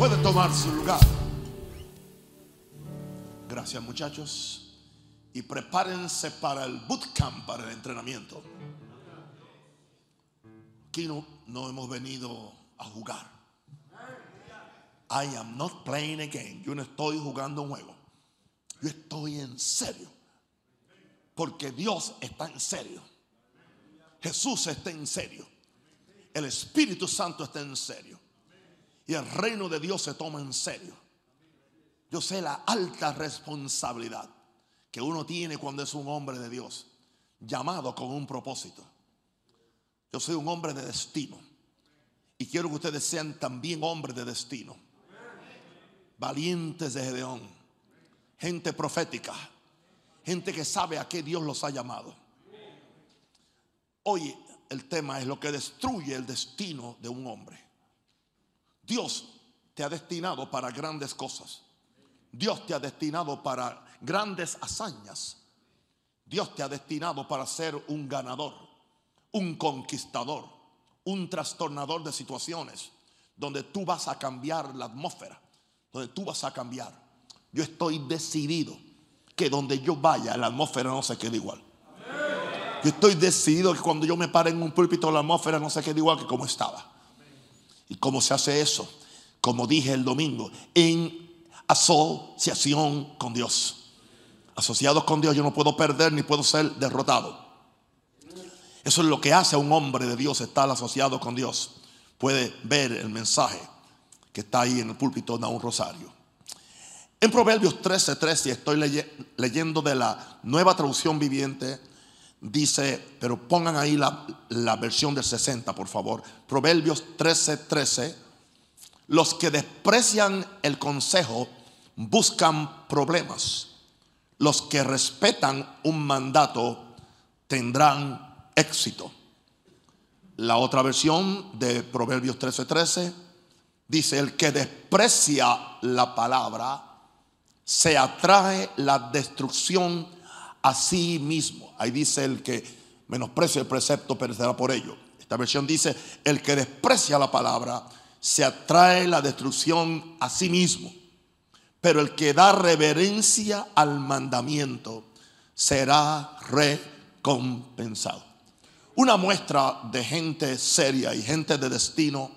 Puede tomar su lugar. Gracias muchachos. Y prepárense para el bootcamp, para el entrenamiento. Aquí no, no hemos venido a jugar. I am not playing a game. Yo no estoy jugando un juego. Yo estoy en serio. Porque Dios está en serio. Jesús está en serio. El Espíritu Santo está en serio. Y el reino de Dios se toma en serio. Yo sé la alta responsabilidad que uno tiene cuando es un hombre de Dios, llamado con un propósito. Yo soy un hombre de destino. Y quiero que ustedes sean también hombres de destino. Valientes de Gedeón. Gente profética. Gente que sabe a qué Dios los ha llamado. Hoy el tema es lo que destruye el destino de un hombre. Dios te ha destinado para grandes cosas. Dios te ha destinado para grandes hazañas. Dios te ha destinado para ser un ganador, un conquistador, un trastornador de situaciones, donde tú vas a cambiar la atmósfera, donde tú vas a cambiar. Yo estoy decidido que donde yo vaya la atmósfera no se quede igual. Yo estoy decidido que cuando yo me pare en un púlpito la atmósfera no se quede igual que como estaba. ¿Y cómo se hace eso? Como dije el domingo, en asociación con Dios. Asociados con Dios yo no puedo perder ni puedo ser derrotado. Eso es lo que hace a un hombre de Dios estar asociado con Dios. Puede ver el mensaje que está ahí en el púlpito de un rosario. En Proverbios 13, 13, estoy leyendo de la nueva traducción viviente, dice, pero pongan ahí la, la versión del 60, por favor. Proverbios 13, 13. Los que desprecian el consejo buscan problemas. Los que respetan un mandato tendrán éxito. La otra versión de Proverbios 13:13 dice, el que desprecia la palabra se atrae la destrucción a sí mismo. Ahí dice el que menosprecia el precepto perecerá por ello. Esta versión dice, el que desprecia la palabra se atrae la destrucción a sí mismo. Pero el que da reverencia al mandamiento será recompensado. Una muestra de gente seria y gente de destino,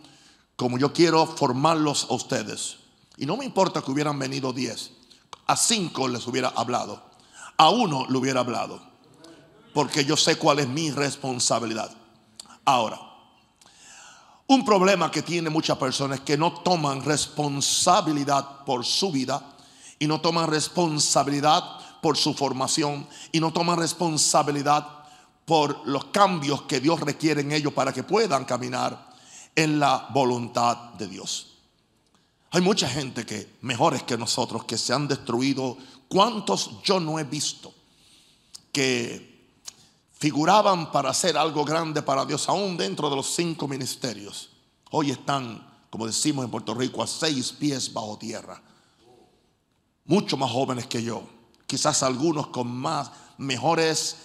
como yo quiero formarlos a ustedes. Y no me importa que hubieran venido diez, a cinco les hubiera hablado, a uno le hubiera hablado, porque yo sé cuál es mi responsabilidad. Ahora, un problema que tiene muchas personas es que no toman responsabilidad por su vida y no toman responsabilidad por su formación y no toman responsabilidad por los cambios que Dios requiere en ellos para que puedan caminar en la voluntad de Dios. Hay mucha gente que mejores que nosotros que se han destruido. ¿Cuántos yo no he visto que figuraban para hacer algo grande para Dios, aún dentro de los cinco ministerios. Hoy están, como decimos en Puerto Rico, a seis pies bajo tierra. Mucho más jóvenes que yo. Quizás algunos con más, mejores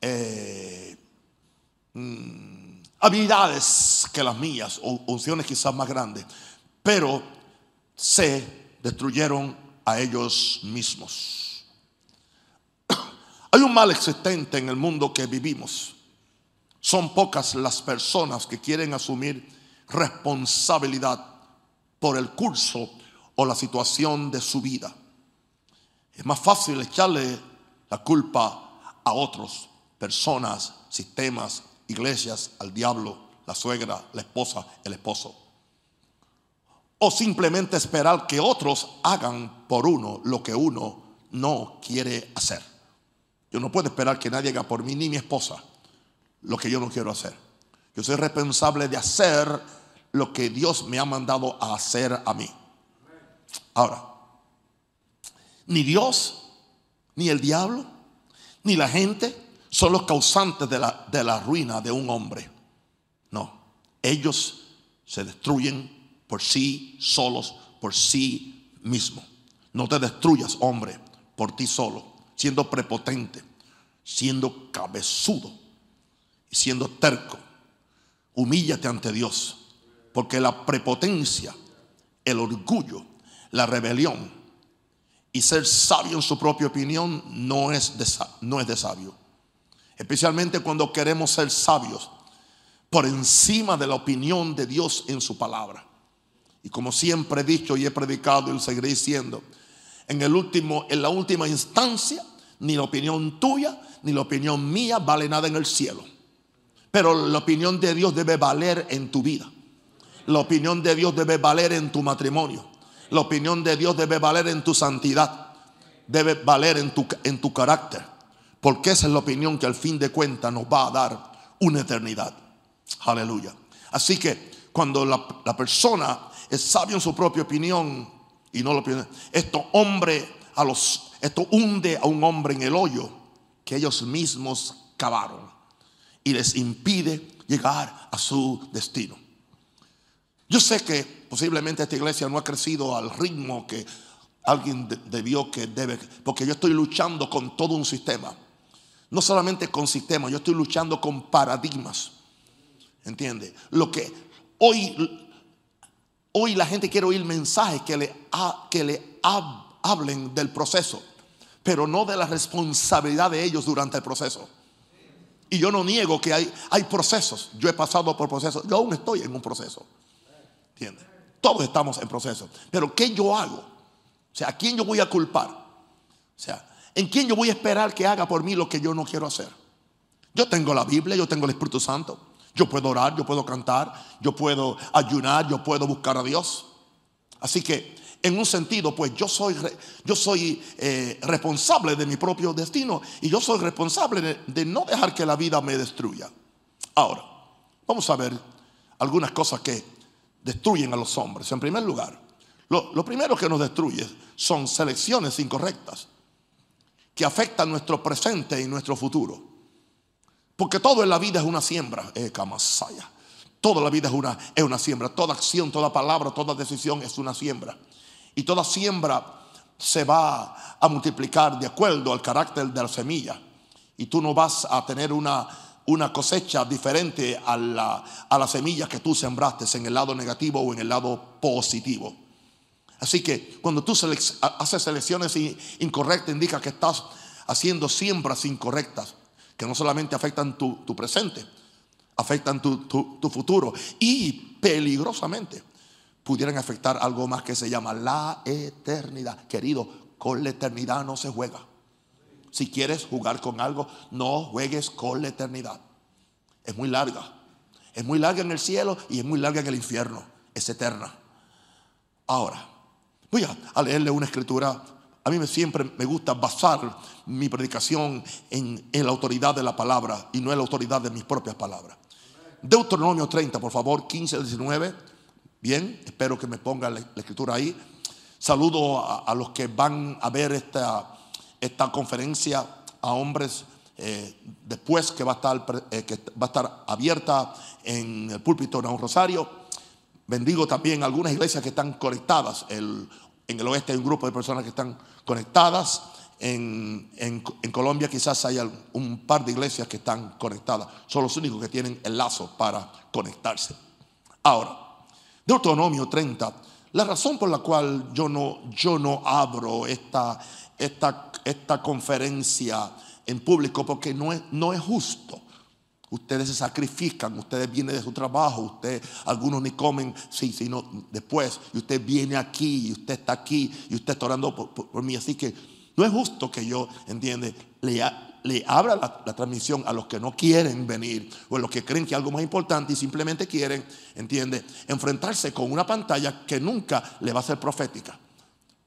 eh, mm, habilidades que las mías, o unciones quizás más grandes. Pero se destruyeron a ellos mismos. Hay un mal existente en el mundo que vivimos. Son pocas las personas que quieren asumir responsabilidad por el curso o la situación de su vida. Es más fácil echarle la culpa a otros, personas, sistemas, iglesias, al diablo, la suegra, la esposa, el esposo. O simplemente esperar que otros hagan por uno lo que uno no quiere hacer. Yo no puedo esperar que nadie haga por mí ni mi esposa lo que yo no quiero hacer. Yo soy responsable de hacer lo que Dios me ha mandado a hacer a mí. Ahora, ni Dios, ni el diablo, ni la gente son los causantes de la, de la ruina de un hombre. No, ellos se destruyen por sí solos, por sí mismos. No te destruyas, hombre, por ti solo siendo prepotente, siendo cabezudo y siendo terco. Humíllate ante Dios, porque la prepotencia el orgullo, la rebelión y ser sabio en su propia opinión no es de, no es de sabio. Especialmente cuando queremos ser sabios por encima de la opinión de Dios en su palabra. Y como siempre he dicho y he predicado y seguiré diciendo, en, el último, en la última instancia, ni la opinión tuya ni la opinión mía vale nada en el cielo. Pero la opinión de Dios debe valer en tu vida. La opinión de Dios debe valer en tu matrimonio. La opinión de Dios debe valer en tu santidad. Debe valer en tu, en tu carácter. Porque esa es la opinión que al fin de cuentas nos va a dar una eternidad. Aleluya. Así que cuando la, persona es sabio en su propia opinión y no lo piensa, esto hombre a los, esto hunde a un hombre en el hoyo que ellos mismos cavaron y les impide llegar a su destino. Yo sé que posiblemente esta iglesia no ha crecido al ritmo que alguien debió que debe, porque yo estoy luchando con todo un sistema. No solamente con sistemas, yo estoy luchando con paradigmas. ¿Entiende? Lo que hoy, hoy la gente quiere oír mensajes que le, que le hablen del proceso, pero no de la responsabilidad de ellos durante el proceso. Y yo no niego que hay, hay procesos. Yo he pasado por procesos. Yo aún estoy en un proceso. Todos estamos en proceso. Pero ¿qué yo hago? O sea, ¿a quién yo voy a culpar? O sea, ¿en quién yo voy a esperar que haga por mí lo que yo no quiero hacer? Yo tengo la Biblia, yo tengo el Espíritu Santo. Yo puedo orar, yo puedo cantar, yo puedo ayunar, yo puedo buscar a Dios. Así que en un sentido, pues yo soy, yo soy eh, responsable de mi propio destino y yo soy responsable de, no dejar que la vida me destruya. Ahora, vamos a ver algunas cosas que destruyen a los hombres. En primer lugar, lo, lo primero que nos destruye son selecciones incorrectas que afectan nuestro presente y nuestro futuro. Porque todo en la vida es una siembra. Eh, Toda la vida es una, es una siembra. Toda acción, toda palabra, toda decisión es una siembra. Y toda siembra se va a multiplicar de acuerdo al carácter de la semilla. Y tú no vas a tener una, una cosecha diferente a la, a la semilla que tú sembraste en el lado negativo o en el lado positivo. Así que cuando tú haces selecciones incorrectas, indica que estás haciendo siembras incorrectas que no solamente afectan tu, presente, afectan tu, futuro y peligrosamente pudieran afectar algo más que se llama la eternidad. Querido, con la eternidad no se juega. Si quieres jugar con algo, no juegues con la eternidad. Es muy larga. Es muy larga en el cielo y es muy larga en el infierno. Es eterna. Ahora, voy a leerle una escritura a mí me, siempre me gusta basar mi predicación en, la autoridad de la palabra y no en la autoridad de mis propias palabras. Deuteronomio 30, por favor, 15 al 19. Bien, espero que me ponga la, escritura ahí. Saludo a, los que van a ver esta, esta conferencia a hombres eh, después que va, a estar, eh, va a estar abierta en el púlpito de un rosario. Bendigo también algunas iglesias que están conectadas. El en el oeste hay un grupo de personas que están conectadas. En, Colombia quizás hay un par de iglesias que están conectadas. Son los únicos que tienen el lazo para conectarse. Ahora, Deuteronomio 30. La razón por la cual yo no, yo no abro esta, esta, esta conferencia en público, porque no es, no es justo Ustedes se sacrifican, ustedes vienen de su trabajo, ustedes, algunos ni comen, sí, sino después, y usted viene aquí, y usted está aquí, y usted está orando por, mí. Así que no es justo que yo, entiende, le, abra la, transmisión a los que no quieren venir, o a los que creen que algo más importante y simplemente quieren, entiende, enfrentarse con una pantalla que nunca le va a ser profética.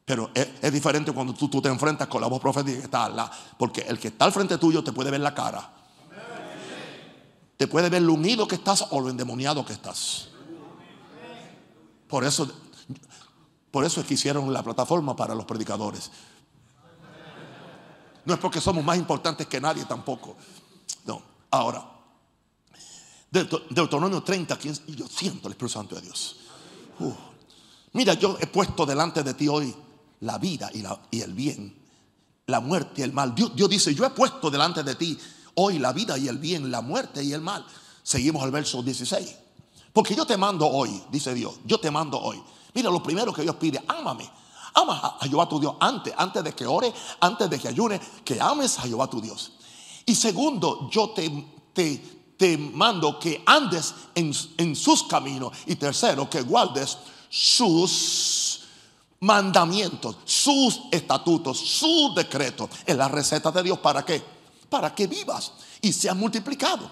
Pero es, diferente cuando tú, tú, te enfrentas con la voz profética que está al lado, porque el que está al frente tuyo te puede ver la cara te puede ver lo unido que estás o lo endemoniado que estás. Por eso, por eso es que hicieron la plataforma para los predicadores. No es porque somos más importantes que nadie tampoco. No. Ahora, Deuteronomio 30, yo siento el Espíritu Santo de Dios. Mira, yo he puesto delante de ti hoy la vida y el bien, la muerte y el mal. Dios, Dios dice, yo he puesto delante de ti hoy la vida y el bien, la muerte y el mal. Seguimos al verso 16. Porque yo te mando hoy, dice Dios, yo te mando hoy. Mira, lo primero que Dios pide, ámame. Ama a Jehová tu Dios antes, antes de que ore, antes de que ayune, que ames a Jehová tu Dios. Y segundo, yo te, te, te mando que andes en, en sus caminos. Y tercero, que guardes sus mandamientos, sus estatutos, sus decretos. Es la receta de Dios. ¿Para qué? Para que vivas y seas multiplicado.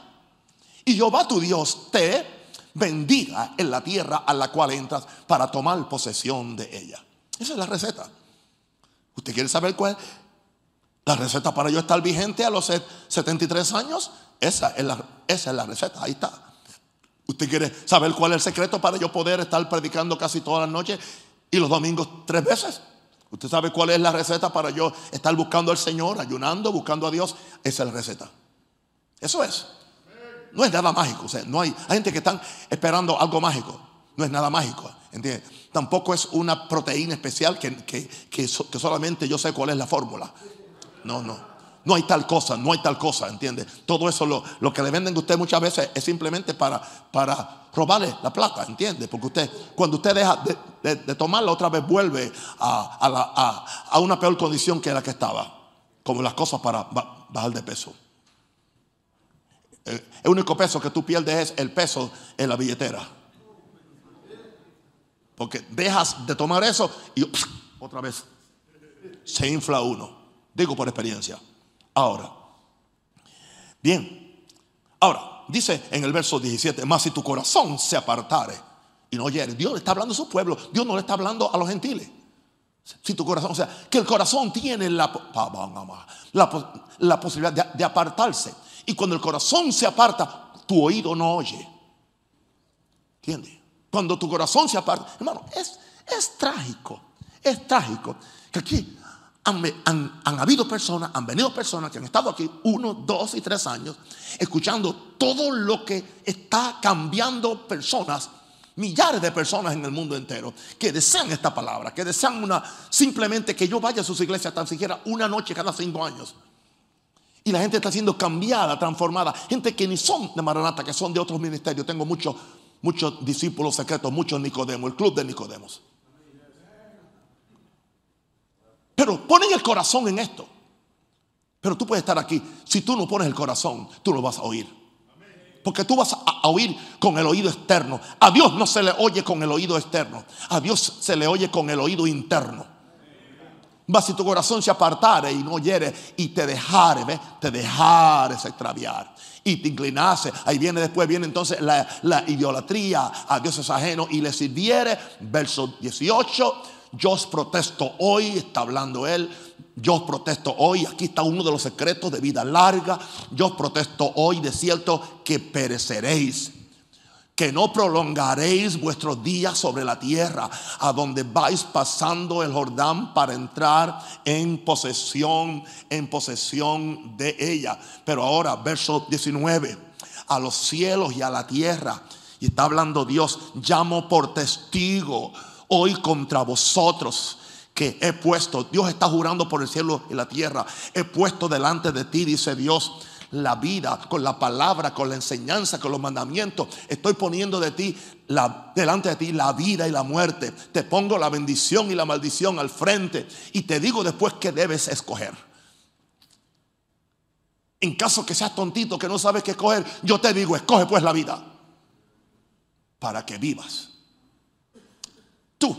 Y Jehová tu Dios te bendiga en la tierra a la cual entras para tomar posesión de ella. Esa es la receta. ¿Usted quiere saber cuál la receta para yo estar vigente a los 73 años? Esa es la, esa es la receta, ahí está. ¿Usted quiere saber cuál es el secreto para yo poder estar predicando casi todas las noches y los domingos tres veces? ¿Usted sabe cuál es la receta para yo estar buscando al Señor, ayunando, buscando a Dios? Esa es la receta. Eso es. No es nada mágico. No hay, hay gente que están esperando algo mágico. No es nada mágico. ¿Entiendes? Tampoco es una proteína especial que, que, que, solamente yo sé cuál es la fórmula. No, no. No hay tal cosa, no hay tal cosa, ¿entiende? Todo eso lo, lo que le venden a usted muchas veces es simplemente para, para robarle la plata, ¿entiende? Porque usted, cuando usted deja de, tomarla, otra vez vuelve a, a, a, a, una peor condición que la que estaba. Como las cosas para bajar de peso. El único peso que tú pierdes es el peso en la billetera. Porque dejas de tomar eso y otra vez se infla uno. Digo por experiencia. Ahora, bien, ahora, dice en el verso 17, más si tu corazón se apartare y no oyere, Dios le está hablando a su pueblo, Dios no le está hablando a los gentiles. Si tu corazón, o sea, que el corazón tiene la, la, la posibilidad de, de apartarse. Y cuando el corazón se aparta, tu oído no oye. ¿Entiendes? Cuando tu corazón se aparta. Hermano, es, es trágico. Es trágico que aquí han, habido personas, han venido personas que han estado aquí uno, dos y tres años escuchando todo lo que está cambiando personas, millares de personas en el mundo entero que desean esta palabra, que desean una simplemente que yo vaya a sus iglesias tan siquiera una noche cada cinco años. Y la gente está siendo cambiada, transformada. Gente que ni son de Maranata, que son de otros ministerios. Tengo muchos muchos discípulos secretos, muchos Nicodemos, el club de Nicodemos. Pero ponen el corazón en esto. Pero tú puedes estar aquí. Si tú no pones el corazón, tú lo vas a oír. Porque tú vas a oír con el oído externo. A Dios no se le oye con el oído externo. A Dios se le oye con el oído interno. Va si tu corazón se apartare y no oyere y te dejare, ¿ves? te dejares extraviar y te inclinase. Ahí viene después, viene entonces la, la idolatría a dioses ajenos y le sirviere. Verso 18. Yo os protesto hoy, está hablando él. Yo protesto hoy, aquí está uno de los secretos de vida larga. Yo protesto hoy de cierto que pereceréis que no prolongaréis vuestros días sobre la tierra, a donde vais pasando el Jordán para entrar en posesión, en posesión de ella. Pero ahora, verso 19, a los cielos y a la tierra, y está hablando Dios, llamo por testigo hoy contra vosotros que he puesto, Dios está jurando por el cielo y la tierra, he puesto delante de ti, dice Dios la vida, con la palabra, con la enseñanza, con los mandamientos. Estoy poniendo de ti la, delante de ti la vida y la muerte. Te pongo la bendición y la maldición al frente y te digo después que debes escoger. En caso que seas tontito, que no sabes qué escoger, yo te digo, escoge pues la vida para que vivas. Tú,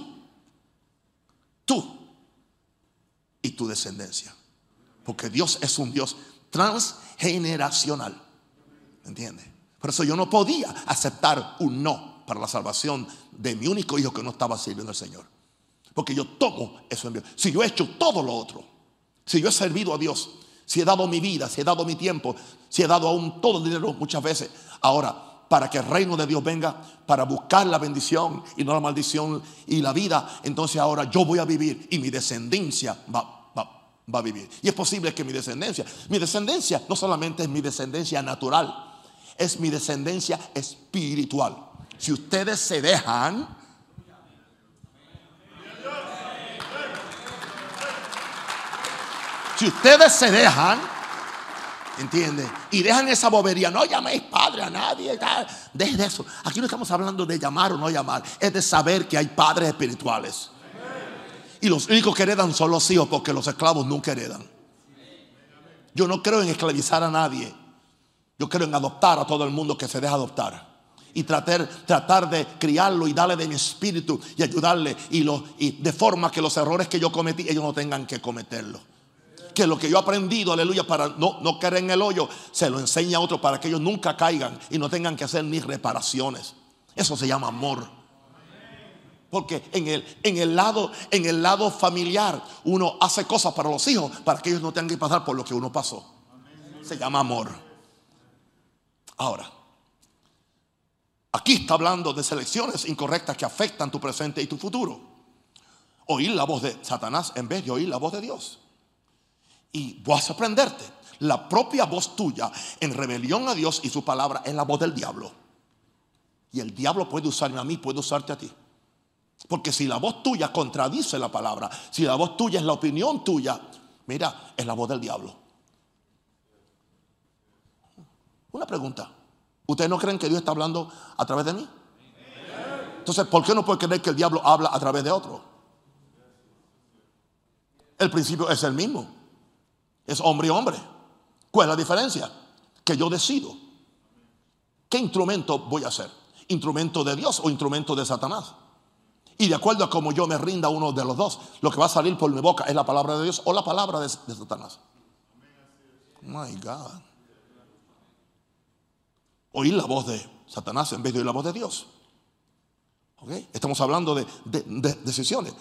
tú y tu descendencia. Porque Dios es un Dios transgeneracional. ¿Entiendes? Por eso yo no podía aceptar un no para la salvación de mi único hijo que no estaba sirviendo al Señor. Porque yo tomo eso en Dios. Si yo he hecho todo lo otro, si yo he servido a Dios, si he dado mi vida, si he dado mi tiempo, si he dado aún todo el dinero muchas veces, ahora para que el reino de Dios venga, para buscar la bendición y no la maldición y la vida, entonces ahora yo voy a vivir y mi descendencia va, va a vivir. Y es posible que mi descendencia, mi descendencia no solamente es mi descendencia natural, es mi descendencia espiritual. Si ustedes se dejan, si ustedes se dejan, ¿Entiendes? Y dejan esa bobería. No llaméis padre a nadie. Dejen eso. Aquí no estamos hablando de llamar o no llamar. Es de saber que hay padres espirituales. Y los únicos que heredan son los hijos porque los esclavos nunca heredan. Yo no creo en esclavizar a nadie. Yo creo en adoptar a todo el mundo que se deja adoptar. Y tratar, tratar de criarlo y darle de mi espíritu y ayudarle. Y, lo, y de forma que los errores que yo cometí, ellos no tengan que cometerlo que lo que yo he aprendido, aleluya, para no, no caer en el hoyo, se lo enseña a otro para que ellos nunca caigan y no tengan que hacer ni reparaciones. Eso se llama amor. Porque en el, en el, lado, en el lado familiar uno hace cosas para los hijos para que ellos no tengan que pasar por lo que uno pasó. Se llama amor. Ahora, aquí está hablando de selecciones incorrectas que afectan tu presente y tu futuro. Oír la voz de Satanás en vez de oír la voz de Dios. Y vas a aprenderte. La propia voz tuya en rebelión a Dios y su palabra es la voz del diablo. Y el diablo puede usarme a mí, puede usarte a ti. Porque si la voz tuya contradice la palabra, si la voz tuya es la opinión tuya, mira, es la voz del diablo. Una pregunta. ¿Ustedes no creen que Dios está hablando a través de mí? Entonces, ¿por qué no puede creer que el diablo habla a través de otro? El principio es el mismo. Es hombre y hombre. ¿Cuál es la diferencia? Que yo decido. ¿Qué instrumento voy a hacer? ¿Instrumento de Dios o instrumento de Satanás? Y de acuerdo a cómo yo me rinda uno de los dos, lo que va a salir por mi boca es la palabra de Dios o la palabra de, Satanás. My God. Oír la voz de Satanás en vez de oír la voz de Dios. Estamos hablando de decisiones.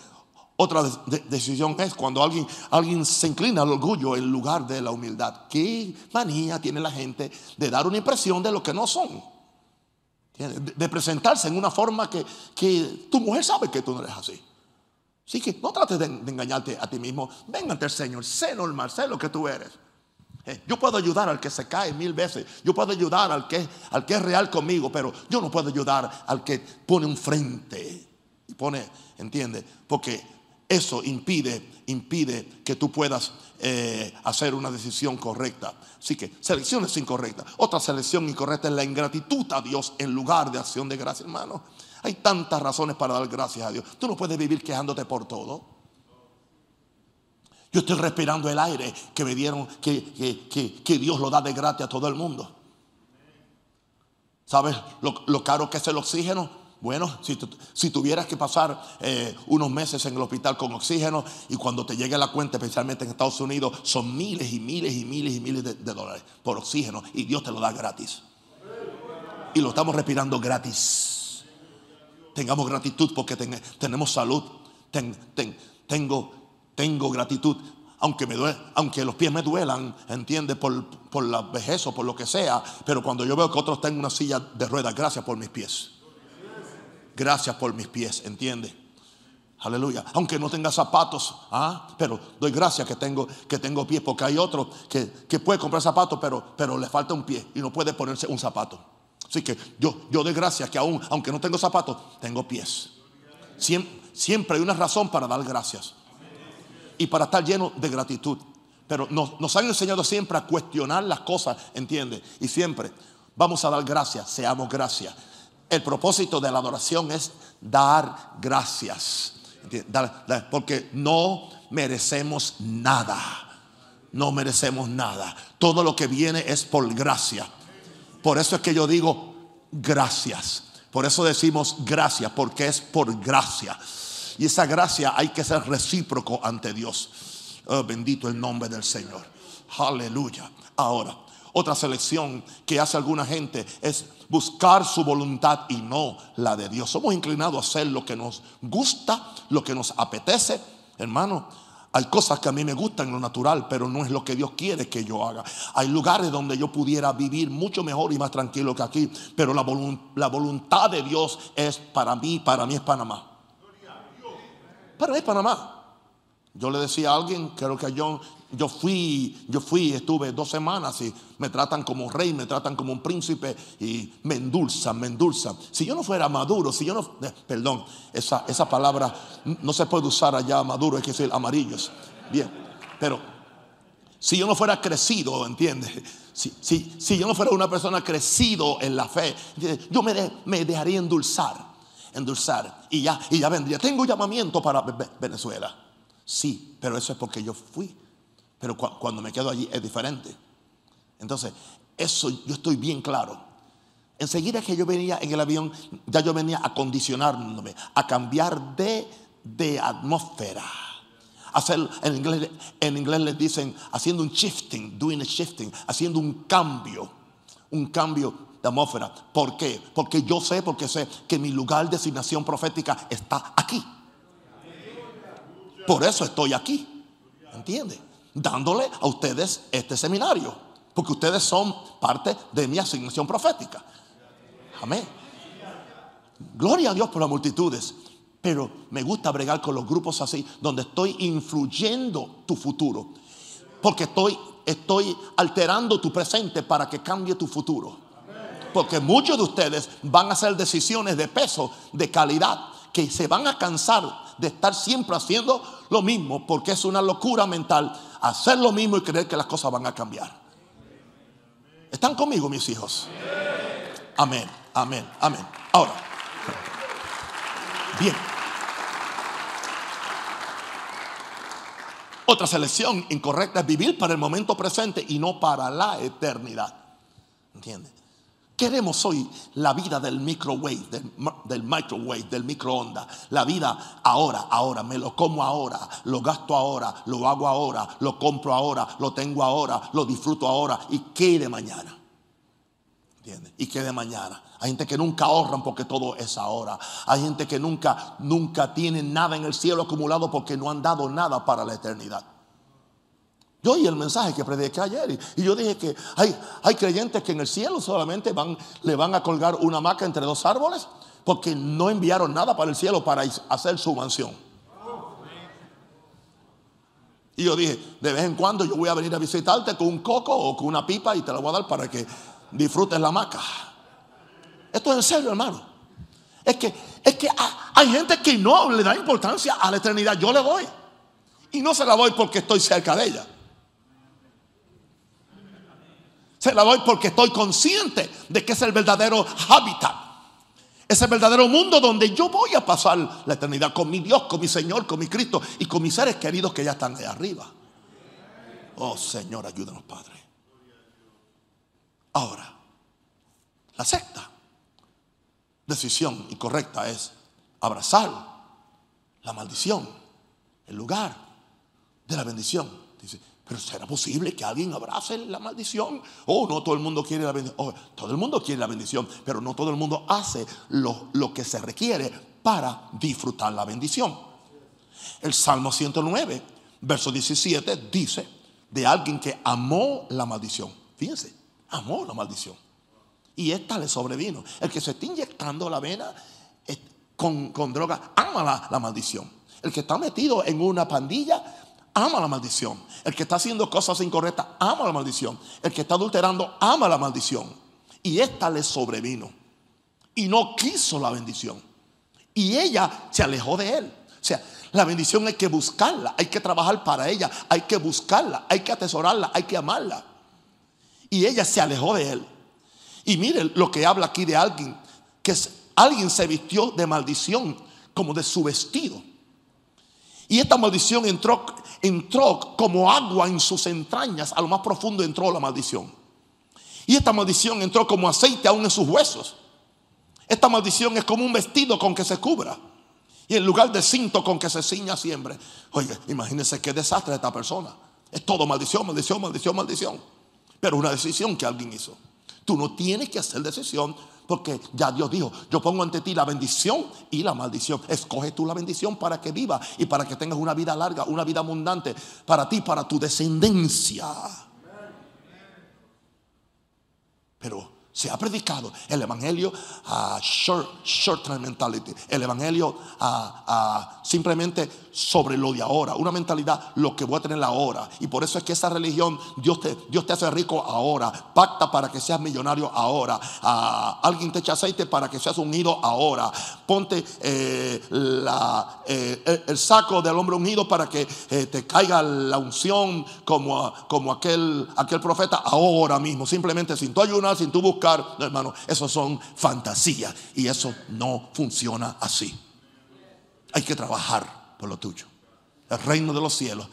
Otra decisión es cuando alguien, alguien se inclina al orgullo en lugar de la humildad. ¿Qué manía tiene la gente de dar una impresión de lo que no son? De, presentarse en una forma que, tu mujer sabe que tú no eres así. Así que no trates de, engañarte a ti mismo. Ven ante el Señor, sé normal, sé lo que tú eres. Eh, yo puedo ayudar al que se cae mil veces. Yo puedo ayudar al que, al que es real conmigo, pero yo no puedo ayudar al que pone un frente. Y pone, ¿entiende? Porque eso impide, impide que tú puedas eh, hacer una decisión correcta. Así que selecciones incorrectas. Otra selección incorrecta es la ingratitud a Dios en lugar de acción de gracia, hermano. Hay tantas razones para dar gracias a Dios. Tú no puedes vivir quejándote por todo. Yo estoy respirando el aire que me dieron, que, que, Dios lo da de gratis a todo el mundo. ¿Sabes lo, lo caro que es el oxígeno? Bueno, si, tuvieras que pasar eh, unos meses en el hospital con oxígeno y cuando te llegue la cuenta, especialmente en Estados Unidos, son miles y miles y miles y miles de, dólares por oxígeno y Dios te lo da gratis. Y lo estamos respirando gratis. Tengamos gratitud porque tenemos salud. tengo, tengo gratitud. Aunque, los pies me duelan, entiende, por, por la vejez o por lo que sea. Pero cuando yo veo que otros están en una silla de ruedas, gracias por mis pies. Gracias por mis pies, ¿entiende? Aleluya. Aunque no tenga zapatos, ¿ah? pero doy gracias que tengo, que tengo pies, porque hay otro que, puede comprar zapatos, pero, pero le falta un pie y no puede ponerse un zapato. Así que yo, yo doy gracias que aún, aunque no tengo zapatos, tengo pies. Siempre, siempre hay una razón para dar gracias y para estar lleno de gratitud. Pero nos, nos han enseñado siempre a cuestionar las cosas, ¿entiende? Y siempre vamos a dar gracias, seamos gracias. El propósito de la adoración es dar gracias. Porque no merecemos nada. No merecemos nada. Todo lo que viene es por gracia. Por eso es que yo digo gracias. Por eso decimos gracias, porque es por gracia. Y esa gracia hay que ser recíproco ante Dios. Oh, bendito el nombre del Señor. Aleluya. Ahora, otra selección que hace alguna gente es buscar su voluntad y no la de Dios. Somos inclinados a hacer lo que nos gusta, lo que nos apetece. Hermano, hay cosas que a mí me gustan en lo natural, pero no es lo que Dios quiere que yo haga. Hay lugares donde yo pudiera vivir mucho mejor y más tranquilo que aquí, pero la, voluntad de Dios es para mí, para mí es Panamá. Para mí es Panamá. Yo le decía a alguien, creo que a John, yo fui, yo fui, estuve dos semanas y me tratan como rey, me tratan como un príncipe y me endulzan, me endulzan. Si yo no fuera maduro, si yo no, eh, perdón, esa, esa palabra no se puede usar allá maduro, hay que decir amarillos. Bien, pero si yo no fuera crecido, ¿entiendes? Si, si, yo no fuera una persona crecido en la fe, yo me, me dejaría endulzar, endulzar y ya, y ya vendría. Tengo llamamiento para Venezuela. Sí, pero eso es porque yo fui. Pero cuando me quedo allí es diferente. Entonces, eso yo estoy bien claro. Enseguida que yo venía en el avión, ya yo venía acondicionándome, a cambiar de, de atmósfera. Hacer, en, inglés, en inglés les dicen haciendo un shifting, doing a shifting, haciendo un cambio, un cambio de atmósfera. ¿Por qué? Porque yo sé, porque sé que mi lugar de asignación profética está aquí. Por eso estoy aquí. ¿Entiende? Dándole a ustedes este seminario. Porque ustedes son parte de mi asignación profética. Amén. Gloria a Dios por las multitudes. Pero me gusta bregar con los grupos así, donde estoy influyendo tu futuro. Porque estoy, estoy alterando tu presente para que cambie tu futuro. Porque muchos de ustedes van a hacer decisiones de peso, de calidad, que se van a cansar de estar siempre haciendo lo mismo, porque es una locura mental hacer lo mismo y creer que las cosas van a cambiar. ¿Están conmigo mis hijos? Amén, amén, amén. Ahora, bien. Otra selección incorrecta es vivir para el momento presente y no para la eternidad. ¿Entiendes? Queremos hoy la vida del microwave, del, microwave, del microondas. La vida ahora, ahora, me lo como ahora, lo gasto ahora, lo hago ahora, lo compro ahora, lo tengo ahora, lo disfruto ahora y quede mañana. ¿Entiendes? Y quede mañana. Hay gente que nunca ahorran porque todo es ahora. Hay gente que nunca, nunca tiene nada en el cielo acumulado porque no han dado nada para la eternidad. Yo oí el mensaje que prediqué ayer y, yo dije que hay, hay creyentes que en el cielo solamente le van a colgar una maca entre dos árboles porque no enviaron nada para el cielo para hacer su mansión. Y yo dije, de vez en cuando yo voy a venir a visitarte con un coco o con una pipa y te la voy a dar para que disfrutes la maca. Esto es en serio, hermano. Es que, es que hay gente que no le da importancia a la eternidad. Yo le doy. Y no se la doy porque estoy cerca de ella. Se la doy porque estoy consciente de que es el verdadero hábitat. Es el verdadero mundo donde yo voy a pasar la eternidad con mi Dios, con mi Señor, con mi Cristo y con mis seres queridos que ya están ahí arriba. Oh Señor, ayúdanos, Padre. Ahora, la sexta decisión incorrecta es abrazar la maldición, el lugar de la bendición. Dice, pero ¿será posible que alguien abrace la maldición? Oh, no todo el mundo quiere la bendición. Oh, todo el mundo quiere la bendición, pero no todo el mundo hace lo, lo que se requiere para disfrutar la bendición. El Salmo 109, verso 17, dice de alguien que amó la maldición. Fíjense, amó la maldición. Y esta le sobrevino. El que se está inyectando la vena con, droga ama la, maldición. El que está metido en una pandilla ama la maldición. El que está haciendo cosas incorrectas ama la maldición. El que está adulterando ama la maldición. Y esta le sobrevino. Y no quiso la bendición. Y ella se alejó de él. O sea, la bendición hay que buscarla, hay que trabajar para ella, hay que buscarla, hay que atesorarla, hay que amarla. Y ella se alejó de él. Y miren lo que habla aquí de alguien, que alguien se vistió de maldición como de su vestido. Y esta maldición entró, entró como agua en sus entrañas, a lo más profundo entró la maldición. Y esta maldición entró como aceite aún en sus huesos. Esta maldición es como un vestido con que se cubra. Y en lugar de cinto con que se ciña siempre. Oye, imagínense qué desastre esta persona. Es todo maldición, maldición, maldición, maldición. Pero una decisión que alguien hizo. Tú no tienes que hacer decisión porque ya Dios dijo, yo pongo ante ti la bendición y la maldición. Escoge tú la bendición para que viva y para que tengas una vida larga, una vida abundante para ti, para tu descendencia. Pero Se ha predicado el evangelio a short, short term mentality, el evangelio a, simplemente sobre lo de ahora, una mentalidad lo que voy a tener ahora. Y por eso es que esa religión, Dios te, Dios te hace rico ahora, pacta para que seas millonario ahora, alguien te echa aceite para que seas unido ahora, ponte eh, eh, el, saco del hombre unido para que eh, te caiga la unción como, como aquel, aquel profeta ahora mismo, simplemente sin tu ayunar, sin tu buscar hermano, eso son fantasías y eso no funciona así. Hay que trabajar por lo tuyo. El reino de los cielos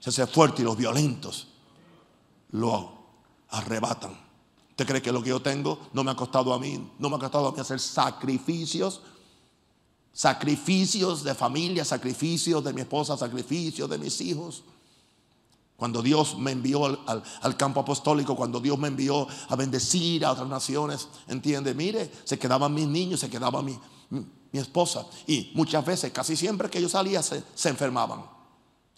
se hace fuerte y los violentos lo arrebatan. ¿Usted cree que lo que yo tengo no me ha costado a mí? No me ha costado a mí hacer sacrificios. Sacrificios de familia, sacrificios de mi esposa, sacrificios de mis hijos. Cuando Dios me envió al, campo apostólico, cuando Dios me envió a bendecir a otras naciones, entiende, mire, se quedaban mis niños, se quedaba mi, mi, esposa. Y muchas veces, casi siempre que yo salía, se, enfermaban.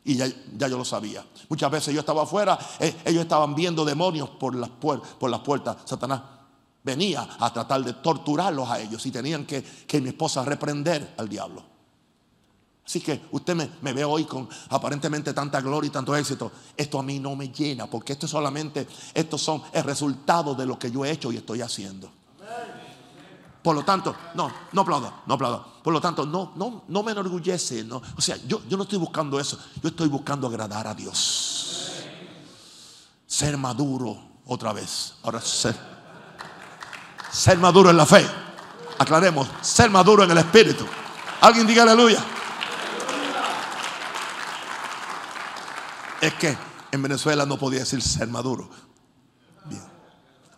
Y ya, yo lo sabía. Muchas veces yo estaba afuera, eh, ellos estaban viendo demonios por las, por las puertas. Satanás venía a tratar de torturarlos a ellos y tenían que, que mi esposa reprender al diablo. Así que usted me, ve hoy con aparentemente tanta gloria y tanto éxito. Esto a mí no me llena, porque esto solamente, estos son el resultado de lo que yo he hecho y estoy haciendo. Por lo tanto, no, no aplaudo, no aplaudo. Por lo tanto, no, no, no me enorgullece. No. O sea, yo, yo no estoy buscando eso. Yo estoy buscando agradar a Dios. Ser maduro otra vez. Ahora ser, ser maduro en la fe. Aclaremos, ser maduro en el espíritu. Alguien diga aleluya. Es que en Venezuela no podía decir ser maduro.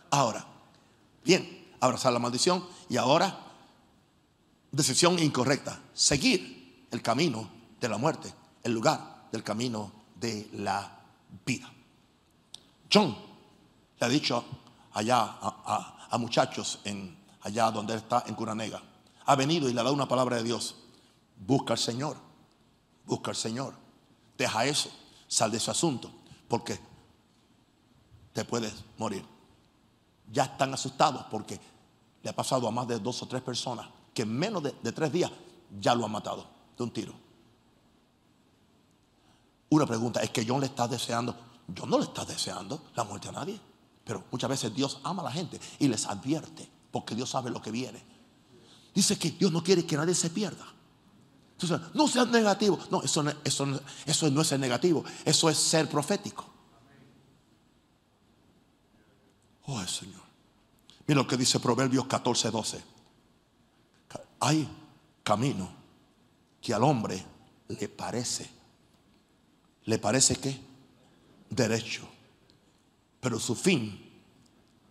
Ahora, bien, abrazar la maldición y ahora, decisión incorrecta, seguir el camino de la muerte, el lugar del camino de la vida. John le ha dicho allá a, muchachos en, allá donde está en Curanega, ha venido y le ha dado una palabra de Dios. Busca al Señor, busca al Señor, deja eso Sal de ese asunto, porque te puedes morir. Ya están asustados porque le ha pasado a más de dos o tres personas que en menos de, tres días ya lo han matado de un tiro. Una pregunta, es que John le está deseando, yo no le está deseando la muerte a nadie, pero muchas veces Dios ama a la gente y les advierte, porque Dios sabe lo que viene. Dice que Dios no quiere que nadie se pierda no seas negativo. No, eso no, eso, eso no es ser negativo. Eso es ser profético. Oh, Señor. Mira lo que dice Proverbios 14, 12. Hay camino que al hombre le parece. ¿Le parece qué? Derecho. Pero su fin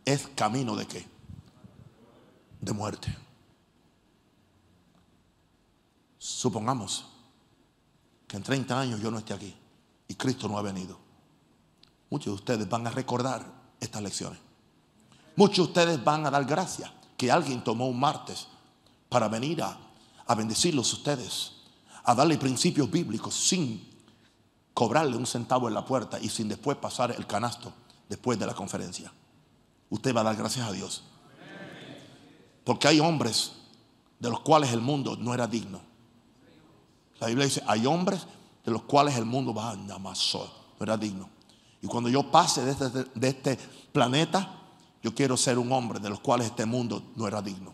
es camino de qué? De muerte. Supongamos que en 30 años yo no esté aquí y Cristo no ha venido. Muchos de ustedes van a recordar estas lecciones. Muchos de ustedes van a dar gracias que alguien tomó un martes para venir a, a bendecirlos ustedes, a darle principios bíblicos sin cobrarle un centavo en la puerta y sin después pasar el canasto después de la conferencia. Usted va a dar gracias a Dios. Porque hay hombres de los cuales el mundo no era digno. La Biblia dice, hay hombres de los cuales el mundo va a más no era digno. Y cuando yo pase de este, de este planeta, yo quiero ser un hombre de los cuales este mundo no era digno.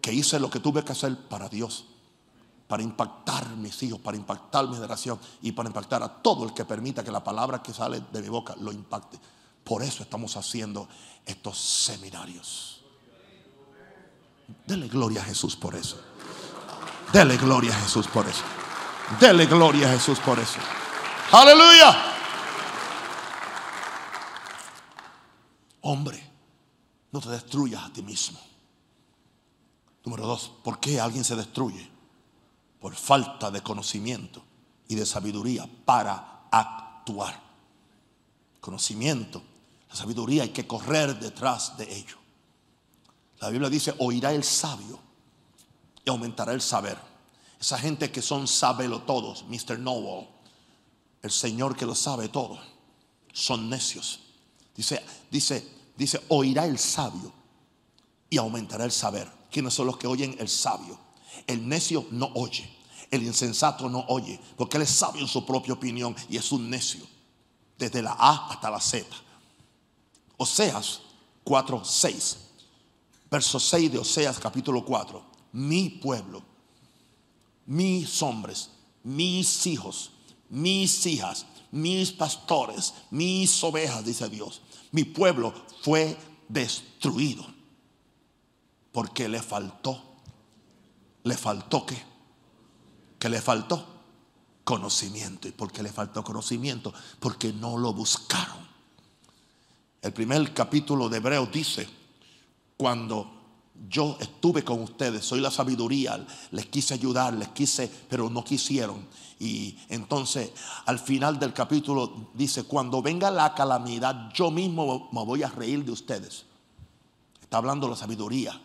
Que hice lo que tuve que hacer para Dios, para impactar mis hijos, para impactar mi generación y para impactar a todo el que permita que la palabra que sale de mi boca lo impacte. Por eso estamos haciendo estos seminarios. Dele gloria a Jesús por eso. Dele gloria a Jesús por eso. Dele gloria a Jesús por eso. Aleluya. Hombre, no te destruyas a ti mismo. Número dos, ¿por qué alguien se destruye? Por falta de conocimiento y de sabiduría para actuar. Conocimiento, la sabiduría hay que correr detrás de ello. La Biblia dice, oirá el sabio aumentará el saber. Esa gente que son sábelo todos, Mr. Noble, el Señor que lo sabe todo, son necios. Dice, dice, dice, oirá el sabio y aumentará el saber. ¿Quiénes son los que oyen? El sabio. El necio no oye. El insensato no oye, porque él es sabio en su propia opinión y es un necio. Desde la A hasta la Z. Oseas 4, 6. Verso 6 de Oseas capítulo 4. Mi pueblo, mis hombres, mis hijos, mis hijas, mis pastores, mis ovejas, dice Dios. Mi pueblo fue destruido porque le faltó. ¿Le faltó qué? ¿Qué le faltó? Conocimiento. ¿Y por qué le faltó conocimiento? Porque no lo buscaron. El primer capítulo de Hebreos dice, cuando yo estuve con ustedes, soy la sabiduría, les quise ayudar, les quise, pero no quisieron. Y entonces al final del capítulo dice, cuando venga la calamidad, yo mismo me voy a reír de ustedes. Está hablando la sabiduría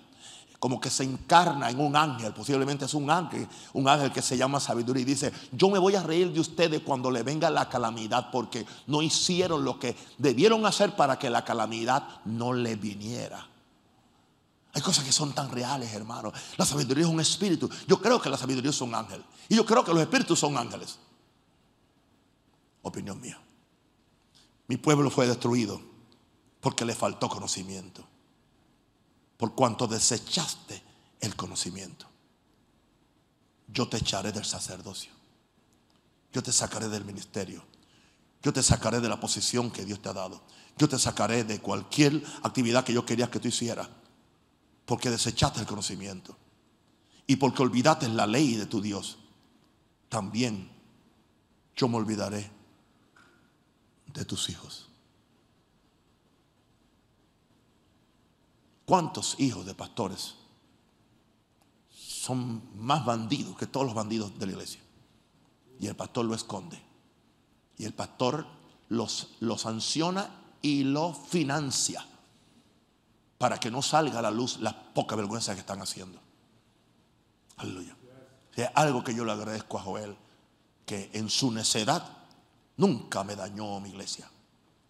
como que se encarna en un ángel, posiblemente es un ángel, un ángel que se llama sabiduría y dice, yo me voy a reír de ustedes cuando le venga la calamidad porque no hicieron lo que debieron hacer para que la calamidad no le viniera. Hay cosas que son tan reales, hermano. La sabiduría es un espíritu. Yo creo que la sabiduría es un ángel. Y yo creo que los espíritus son ángeles. Opinión mía. Mi pueblo fue destruido porque le faltó conocimiento por cuanto desechaste el conocimiento. Yo te echaré del sacerdocio. Yo te sacaré del ministerio. Yo te sacaré de la posición que Dios te ha dado. Yo te sacaré de cualquier actividad que yo quería que tú hicieras. Porque desechaste el conocimiento. Y porque olvidaste la ley de tu Dios. También yo me olvidaré de tus hijos. ¿Cuántos hijos de pastores son más bandidos que todos los bandidos de la iglesia? Y el pastor lo esconde. Y el pastor los, los sanciona y lo financia para que no salga a la luz la poca vergüenza que están haciendo. Aleluya. Es algo que yo le agradezco a Joel, que en su necedad nunca me dañó mi iglesia.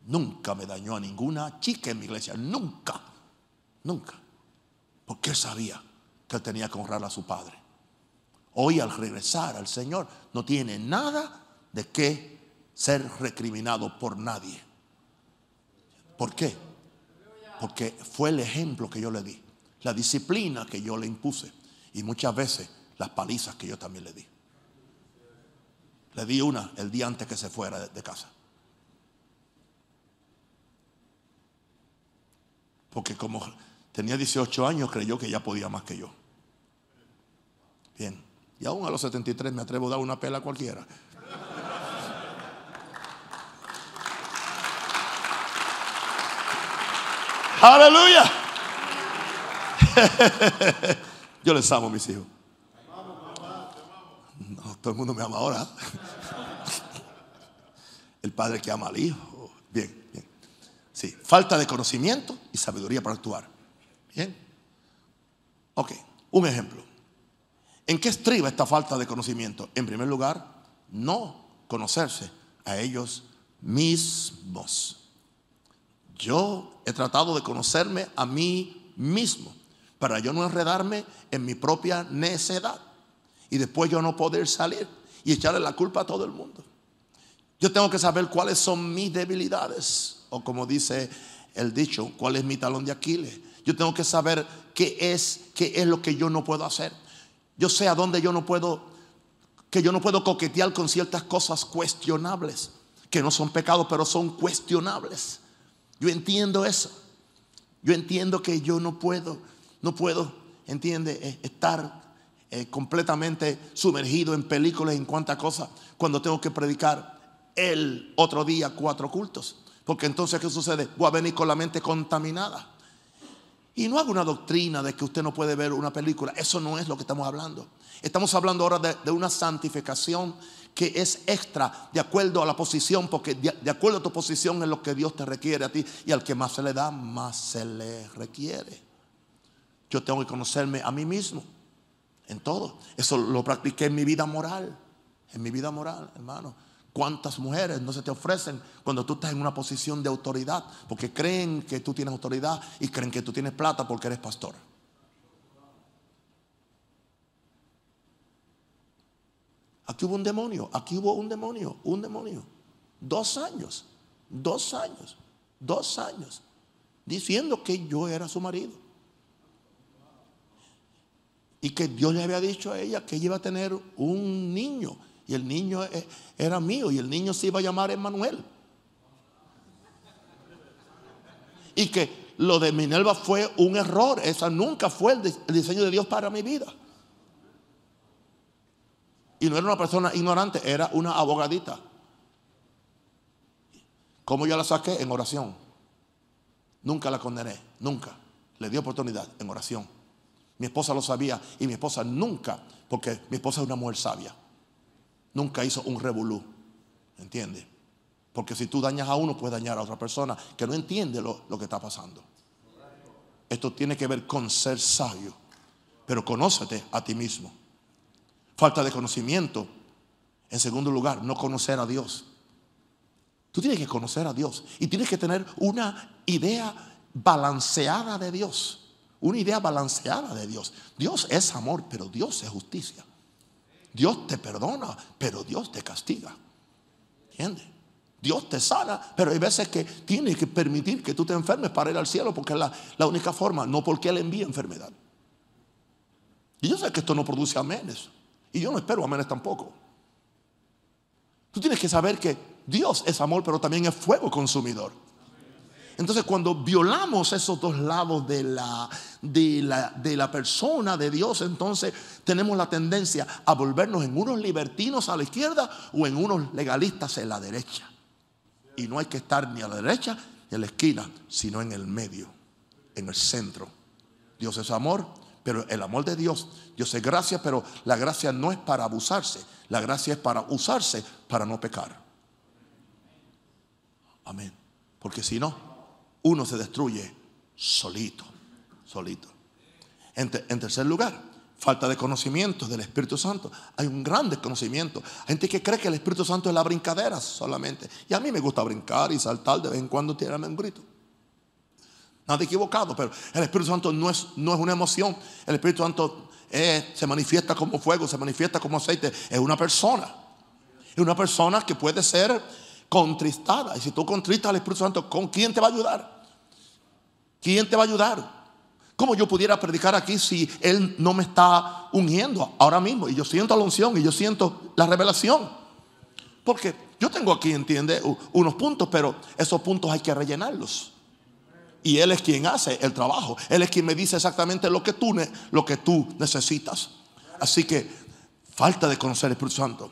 Nunca me dañó a ninguna chica en mi iglesia. Nunca. Nunca. Porque él sabía que él tenía que honrar a su padre. Hoy al regresar al Señor no tiene nada de qué ser recriminado por nadie. ¿Por qué? Porque fue el ejemplo que yo le di, la disciplina que yo le impuse y muchas veces las palizas que yo también le di. Le di una el día antes que se fuera de, casa. Porque como Tenía 18 años, creyó que ya podía más que yo. Bien. Y aún a los 73 me atrevo a dar una pela a cualquiera. Aleluya. Yo les amo, mis hijos. Todo el mundo me ama ahora. El padre que ama al hijo. Bien, bien. Sí, falta de conocimiento y sabiduría para actuar. Bien. Ok, un ejemplo. ¿En qué estriba esta falta de conocimiento? En primer lugar, no conocerse a ellos mismos. Yo he tratado de conocerme a mí mismo para yo no enredarme en mi propia necedad y después yo no poder salir y echarle la culpa a todo el mundo. Yo tengo que saber cuáles son mis debilidades o como dice el dicho, cuál es mi talón de Aquiles yo tengo que saber qué es, qué es lo que yo no puedo hacer. Yo sé a dónde yo no puedo, que yo no puedo coquetear con ciertas cosas cuestionables, que no son pecados, pero son cuestionables. Yo entiendo eso. Yo entiendo que yo no puedo, no puedo, entiende, eh, estar eh, completamente sumergido en películas, en cuantas cosas, cuando tengo que predicar el otro día cuatro cultos. Porque entonces, ¿qué sucede? Voy a venir con la mente contaminada. Y no hago una doctrina de que usted no puede ver una película. Eso no es lo que estamos hablando. Estamos hablando ahora de, una santificación que es extra de acuerdo a la posición, porque de, acuerdo a tu posición es lo que Dios te requiere a ti y al que más se le da, más se le requiere. Yo tengo que conocerme a mí mismo en todo. Eso lo practiqué en mi vida moral, en mi vida moral, hermano. ¿Cuántas mujeres no se te ofrecen cuando tú estás en una posición de autoridad? Porque creen que tú tienes autoridad y creen que tú tienes plata porque eres pastor. Aquí hubo un demonio, aquí hubo un demonio, un demonio. Dos años, dos años, dos años, diciendo que yo era su marido. Y que Dios le había dicho a ella que ella iba a tener un niño. Y el niño e, era mío y el niño se iba a llamar Emanuel. Y que lo de Minerva fue un error. Esa nunca fue el diseño de Dios para mi vida. Y no era una persona ignorante, era una abogadita. ¿Cómo yo la saqué? En oración. Nunca la condené, nunca. Le di oportunidad en oración. Mi esposa lo sabía y mi esposa nunca, porque mi esposa es una mujer sabia, nunca hizo un revolú. ¿Entiendes? Porque si tú dañas a uno, puedes dañar a otra persona que no entiende lo, lo que está pasando. Esto tiene que ver con ser sabio, pero conócete a ti mismo. Falta de conocimiento. En segundo lugar, no conocer a Dios. Tú tienes que conocer a Dios y tienes que tener una idea balanceada de Dios. Una idea balanceada de Dios. Dios es amor, pero Dios es justicia. Dios te perdona, pero Dios te castiga. ¿Entiendes? Dios te sana, pero hay veces que tiene que permitir que tú te enfermes para ir al cielo porque es la, la única forma, no porque Él envía enfermedad. Y yo sé que esto no produce amenes. Y yo no espero amenes tampoco. Tú tienes que saber que Dios es amor, pero también es fuego consumidor. Entonces cuando violamos esos dos lados de la, de, la, de la, persona de Dios, entonces tenemos la tendencia a volvernos en unos libertinos a la izquierda o en unos legalistas en la derecha. Y no hay que estar ni a la derecha ni a la esquina, sino en el medio, en el centro. Dios es amor, pero el amor de Dios, Dios es gracia, pero la gracia no es para abusarse. La gracia es para usarse para no pecar. Amén. Porque si no, uno se destruye solito, solito. En, tercer lugar, falta de conocimiento del Espíritu Santo. Hay un gran desconocimiento. Hay gente que cree que el Espíritu Santo es la brincadera solamente. Y a mí me gusta brincar y saltar de vez en cuando tirarme un grito. Nada equivocado, pero el Espíritu Santo no es, no es una emoción. El Espíritu Santo se manifiesta como fuego, se manifiesta como aceite. Es una persona. Es una persona que puede ser contristada. Y si tú contristas al Espíritu Santo, ¿con quién te va a ayudar? ¿Quién te va a ayudar? ¿Cómo yo pudiera predicar aquí si Él no me está uniendo ahora mismo? Y yo siento la unción y yo siento la revelación. Porque yo tengo aquí, entiende, unos puntos, pero esos puntos hay que rellenarlos. Y Él es quien hace el trabajo. Él es quien me dice exactamente lo que tú, lo que tú necesitas. Así que falta de conocer el Espíritu Santo.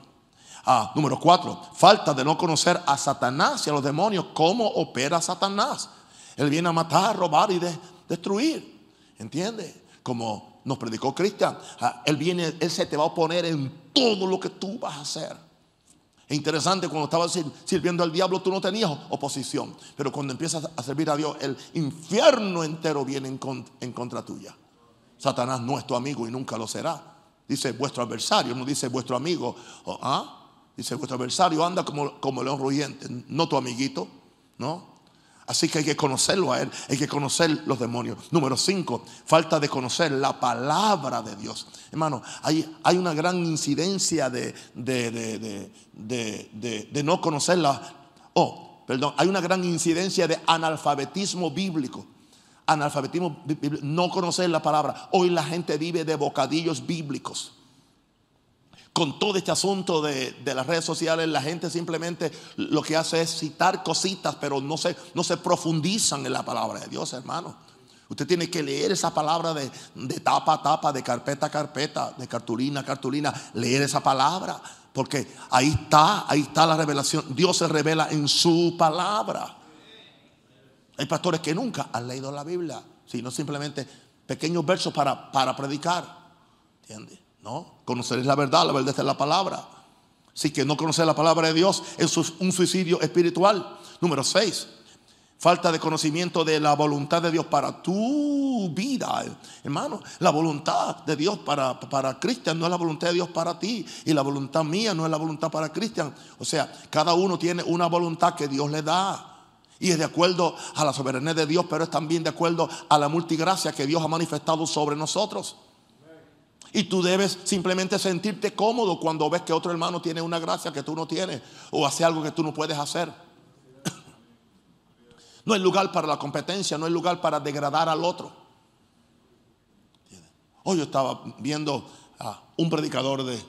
Ah, número cuatro, falta de no conocer a Satanás y a los demonios. ¿Cómo opera Satanás? Él viene a matar, robar y destruir. ¿Entiendes? Como nos predicó Cristian. Ah, él viene, Él se te va a oponer en todo lo que tú vas a hacer. Es interesante, cuando estabas sirviendo al diablo tú no tenías oposición, pero cuando empiezas a servir a Dios, el infierno entero viene en, contra tuya. Satanás no es tu amigo y nunca lo será. Dice vuestro adversario, no dice vuestro amigo. ¿ah? Dice vuestro adversario anda como, como león rugiente, no tu amiguito, ¿no? Así que hay que conocerlo a Él, hay que conocer los demonios. Número cinco, falta de conocer la palabra de Dios. Hermano, hay, hay una gran incidencia de, de, no conocerla. Oh, perdón, hay una gran incidencia de analfabetismo bíblico. Analfabetismo, no conocer la palabra. Hoy la gente vive de bocadillos bíblicos con todo este asunto de, las redes sociales, la gente simplemente lo que hace es citar cositas, pero no se, no se profundizan en la palabra de Dios, hermano. Usted tiene que leer esa palabra de, de, tapa a tapa, de carpeta a carpeta, de cartulina a cartulina, leer esa palabra, porque ahí está, ahí está la revelación. Dios se revela en su palabra. Hay pastores que nunca han leído la Biblia, sino simplemente pequeños versos para, para predicar. ¿Entiendes? No, conocer la verdad, la verdad es la palabra. Así que no conocer la palabra de Dios es un suicidio espiritual. Número 6. Falta de conocimiento de la voluntad de Dios para tu vida, hermano. La voluntad de Dios para, para Cristian no es la voluntad de Dios para ti. Y la voluntad mía no es la voluntad para Cristian. O sea, cada uno tiene una voluntad que Dios le da. Y es de acuerdo a la soberanía de Dios, pero es también de acuerdo a la multigracia que Dios ha manifestado sobre nosotros. Y tú debes simplemente sentirte cómodo cuando ves que otro hermano tiene una gracia que tú no tienes o hace algo que tú no puedes hacer. No hay lugar para la competencia, no hay lugar para degradar al otro. Hoy yo estaba viendo a un predicador de,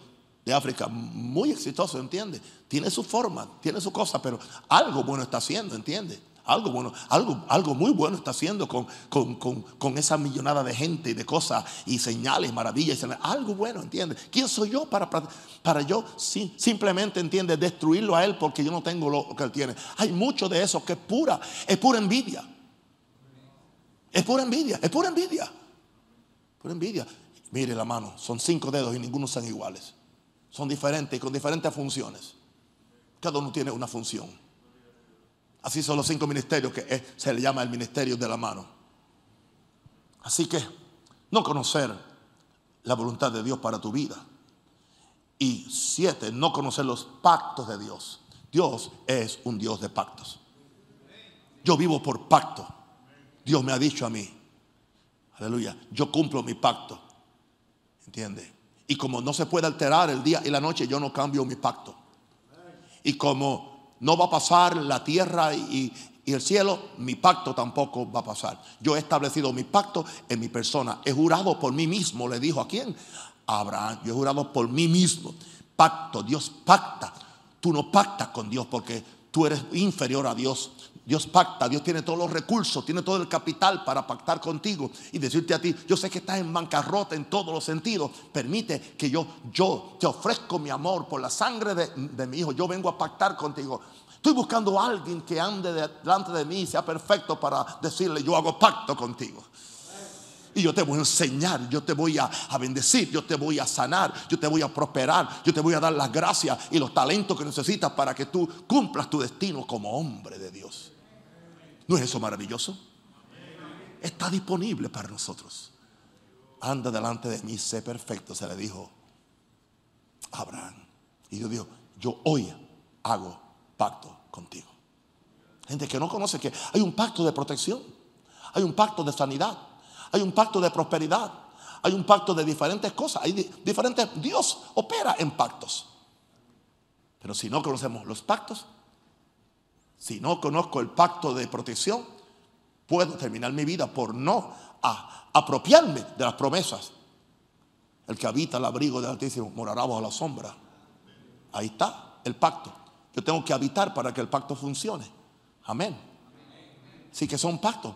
de África muy exitoso, ¿entiendes? Tiene su forma, tiene su cosa, pero algo bueno está haciendo, ¿entiendes? Algo bueno, algo, algo muy bueno está haciendo con, con, esa millonada de gente y de cosas y señales, maravillas. Algo bueno, ¿entiendes? ¿Quién soy yo para, para, yo simplemente, ¿entiendes? Destruirlo a él porque yo no tengo lo que él tiene. Hay mucho de eso que es pura, es pura envidia. Es pura envidia, es pura envidia. Pura envidia. Mire la mano, son cinco dedos y ninguno son iguales. Son diferentes y con diferentes funciones. Cada uno tiene una función. Así son los cinco ministerios que se le llama el ministerio de la mano. Así que no conocer la voluntad de Dios para tu vida. Y siete, no conocer los pactos de Dios. Dios es un Dios de pactos. Yo vivo por pacto. Dios me ha dicho a mí, aleluya, yo cumplo mi pacto. ¿Entiende? Y como no se puede alterar el día y la noche, yo no cambio mi pacto. Y como no va a pasar la tierra y, el cielo, mi pacto tampoco va a pasar. Yo he establecido mi pacto en mi persona. He jurado por mí mismo, le dijo a quién? A Abraham. Yo he jurado por mí mismo. Pacto, Dios pacta. Tú no pactas con Dios porque tú eres inferior a Dios. Dios pacta, Dios tiene todos los recursos, tiene todo el capital para pactar contigo y decirte a ti, yo sé que estás en bancarrota en todos los sentidos, permite que yo, yo te ofrezco mi amor por la sangre de, de mi hijo, yo vengo a pactar contigo. Estoy buscando a alguien que ande delante de mí y sea perfecto para decirle, yo hago pacto contigo. Y yo te voy a enseñar, yo te voy a, a, bendecir, yo te voy a sanar, yo te voy a prosperar, yo te voy a dar las gracias y los talentos que necesitas para que tú cumplas tu destino como hombre de Dios. ¿No es eso maravilloso? Está disponible para nosotros. Anda delante de mí, sé perfecto, se le dijo a Abraham. Y Dios dijo, yo hoy hago pacto contigo. Gente que no conoce que hay un pacto de protección, hay un pacto de sanidad, hay un pacto de prosperidad, hay un pacto de diferentes cosas, hay diferentes, Dios opera en pactos. Pero si no conocemos los pactos, si no conozco el pacto de protección, puedo terminar mi vida por no apropiarme de las promesas. El que habita el abrigo del Altísimo morará bajo la sombra. Ahí está el pacto. Yo tengo que habitar para que el pacto funcione. Amén. Sí que son pactos.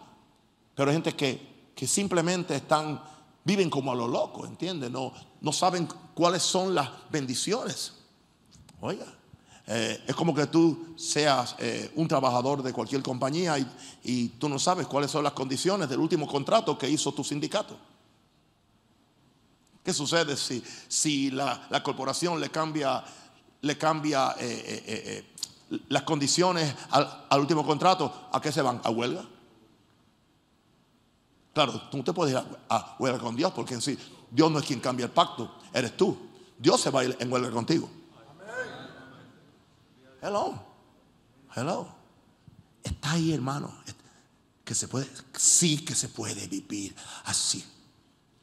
Pero hay gente que, que simplemente están, viven como a lo loco, ¿entiendes? No, no saben cuáles son las bendiciones. Oiga, eh, es como que tú seas eh, un trabajador de cualquier compañía y, tú no sabes cuáles son las condiciones del último contrato que hizo tu sindicato. ¿Qué sucede si, si la, corporación le cambia, le cambia eh, las condiciones al, al, último contrato? ¿A qué se van? ¿A huelga? Claro, tú no te puedes ir a, a huelga con Dios porque en sí Dios no es quien cambia el pacto, eres tú. Dios se va a ir en huelga contigo. Hello. Hello. Está ahí, hermano. Que se puede, sí que se puede vivir así.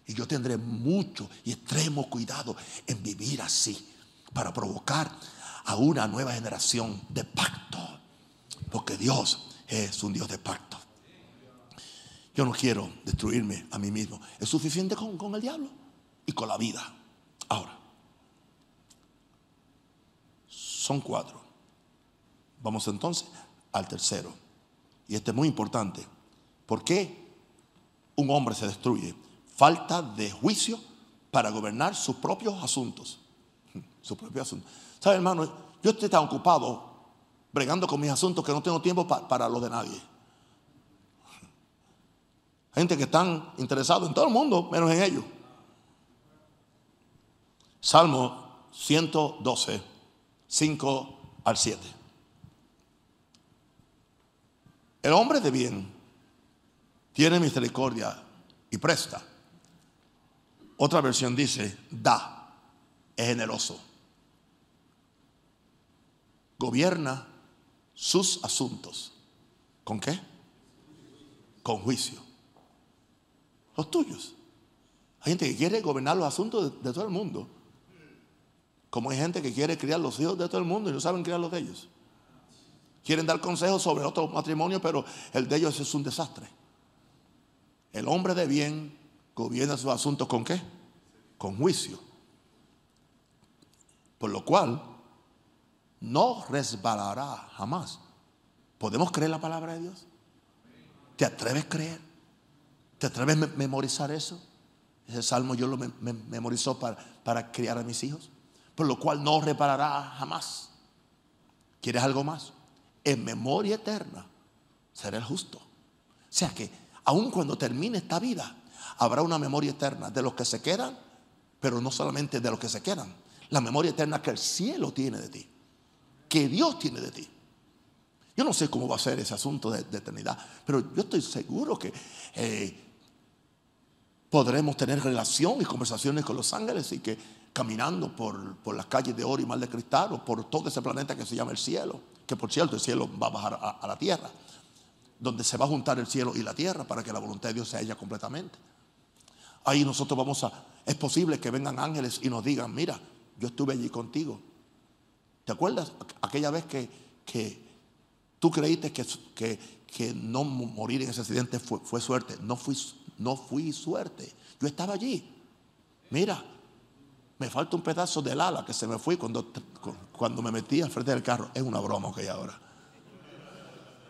Y yo tendré mucho y extremo cuidado en vivir así para provocar a una nueva generación de pacto. Porque Dios es un Dios de pacto. Yo no quiero destruirme a mí mismo. Es suficiente con, con el diablo y con la vida. Ahora, son cuatro. Vamos entonces al tercero. Y este es muy importante. ¿Por qué un hombre se destruye? Falta de juicio para gobernar sus propios asuntos. Sus propios asuntos. ¿Sabe, hermano? Yo estoy tan ocupado bregando con mis asuntos que no tengo tiempo para lo de nadie. Gente que están interesados en todo el mundo, menos en ellos. Salmo 112, 5 al 7. El hombre de bien tiene misericordia y presta. Otra versión dice, da, es generoso. Gobierna sus asuntos. ¿Con qué? Con juicio. Los tuyos. Hay gente que quiere gobernar los asuntos de, todo el mundo. Como hay gente que quiere criar los hijos de todo el mundo y no saben criar los de ellos. Quieren dar consejos sobre otro matrimonio, pero el de ellos es un desastre. El hombre de bien gobierna sus asuntos con qué? Con juicio. Por lo cual, no resbalará jamás. ¿Podemos creer la palabra de Dios? ¿Te atreves a creer? ¿Te atreves a memorizar eso? Ese salmo yo lo memorizó para, para criar a mis hijos. Por lo cual no reparará jamás. ¿Quieres algo más? En memoria eterna será el justo. O sea que, aun cuando termine esta vida, habrá una memoria eterna de los que se quedan, pero no solamente de los que se quedan. La memoria eterna que el cielo tiene de ti, que Dios tiene de ti. Yo no sé cómo va a ser ese asunto de, eternidad, pero yo estoy seguro que eh, podremos tener relación y conversaciones con los ángeles y que caminando por, las calles de oro y mal de cristal o por todo ese planeta que se llama el cielo, que por cierto el cielo va a bajar a, la tierra, donde se va a juntar el cielo y la tierra para que la voluntad de Dios se haya completamente. Ahí nosotros vamos a, es posible que vengan ángeles y nos digan, mira, yo estuve allí contigo. ¿Te acuerdas aquella vez que, que tú creíste que, que, que, no morir en ese accidente fue, fue, suerte? No fui, no fui suerte. Yo estaba allí. Mira, me falta un pedazo del ala que se me fue cuando, cuando me metí al frente del carro. Es una broma que hay ahora.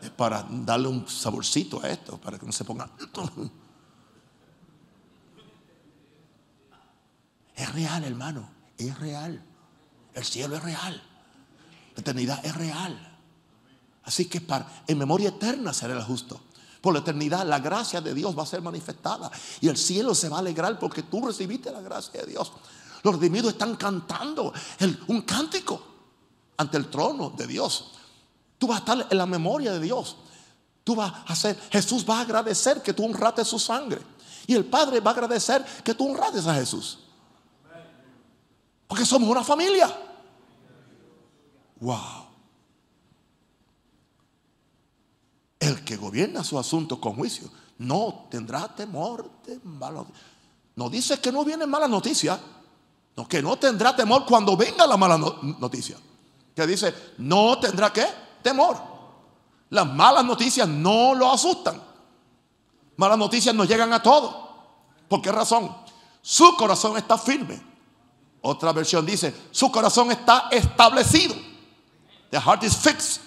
Es para darle un saborcito a esto, para que no se ponga... Es real, hermano. Es real. El cielo es real. La eternidad es real. Así que para, en memoria eterna será el justo. Por la eternidad la gracia de Dios va a ser manifestada. Y el cielo se va a alegrar porque tú recibiste la gracia de Dios. Los redimidos están cantando un cántico ante el trono de Dios. Tú vas a estar en la memoria de Dios. Tú vas a hacer, Jesús va a agradecer que tú honraste su sangre. Y el Padre va a agradecer que tú honraste a Jesús. Porque somos una familia. Wow. El que gobierna su asunto con juicio no tendrá temor de malas No dice que no viene mala noticia. No, que no tendrá temor cuando venga la mala noticia. Que dice, no tendrá qué? Temor. Las malas noticias no lo asustan. Malas noticias nos llegan a todos. ¿Por qué razón? Su corazón está firme. Otra versión dice, su corazón está establecido. The heart is fixed.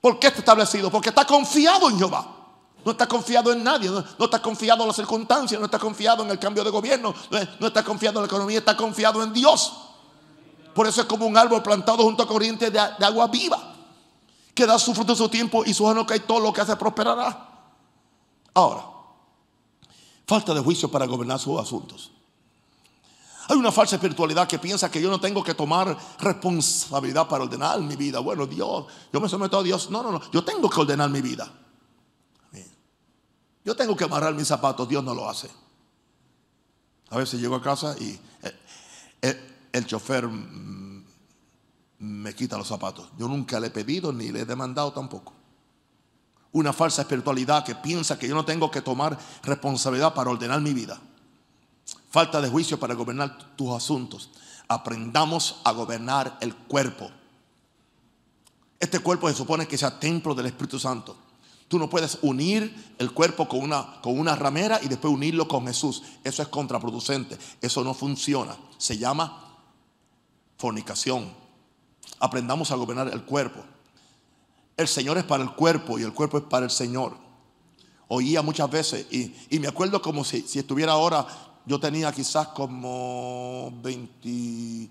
¿Por qué está establecido? Porque está confiado en Jehová. No está confiado en nadie, no, está confiado en las circunstancias, no está confiado en el cambio de gobierno, no, está confiado en la economía, está confiado en Dios. Por eso es como un árbol plantado junto a corriente de, agua viva, que da su fruto en su tiempo y su ano que todo lo que hace prosperará. Ahora, falta de juicio para gobernar sus asuntos. Hay una falsa espiritualidad que piensa que yo no tengo que tomar responsabilidad para ordenar mi vida. Bueno, Dios, yo me someto a Dios. No, no, no. Yo tengo que ordenar mi vida. Yo tengo que amarrar mis zapatos. Dios no lo hace. A veces llego a casa y eh, eh, el, chofer mm, me quita los zapatos. Yo nunca le he pedido ni le he demandado tampoco. Una falsa espiritualidad que piensa que yo no tengo que tomar responsabilidad para ordenar mi vida falta de juicio para gobernar tus asuntos. Aprendamos a gobernar el cuerpo. Este cuerpo se supone que sea templo del Espíritu Santo. Tú no puedes unir el cuerpo con una, con una ramera y después unirlo con Jesús. Eso es contraproducente. Eso no funciona. Se llama fornicación. Aprendamos a gobernar el cuerpo. El Señor es para el cuerpo y el cuerpo es para el Señor. Oía muchas veces y, y me acuerdo como si, si estuviera ahora yo tenía quizás como 20,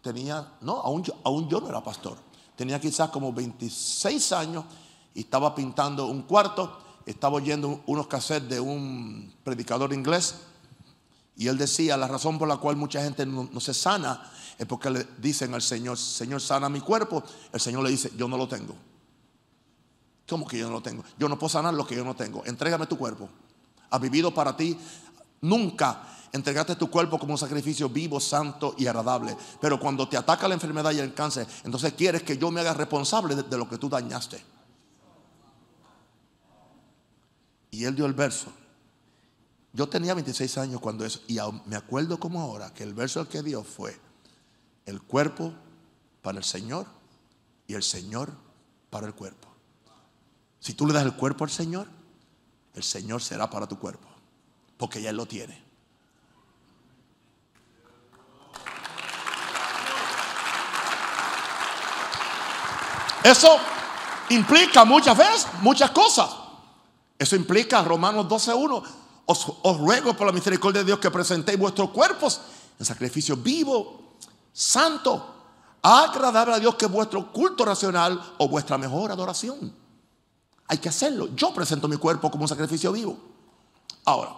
tenía, no, aún aún yo no era pastor, tenía quizás como 26 años y estaba pintando un cuarto, estaba oyendo unos cassettes de un predicador inglés y él decía, la razón por la cual mucha gente no, se sana es porque le dicen al Señor, Señor, sana mi cuerpo. El Señor le dice, yo no lo tengo. ¿Cómo que yo no lo tengo? Yo no puedo sanar lo que yo no tengo. Entrégame tu cuerpo. Ha vivido para ti Nunca entregaste tu cuerpo como un sacrificio vivo, santo y agradable. Pero cuando te ataca la enfermedad y el cáncer, entonces quieres que yo me haga responsable de, lo que tú dañaste. Y él dio el verso. Yo tenía 26 años cuando eso, y me acuerdo como ahora que el verso que dio fue, el cuerpo para el Señor y el Señor para el cuerpo. Si tú le das el cuerpo al Señor, el Señor será para tu cuerpo, porque ya Él lo tiene. Eso implica muchas veces muchas cosas. Eso implica Romanos 12.1 os, ruego por la misericordia de Dios que presentéis vuestros cuerpos en sacrificio vivo, santo, agradable a Dios que es vuestro culto racional o vuestra mejor adoración. Hay que hacerlo. Yo presento mi cuerpo como un sacrificio vivo. Ahora,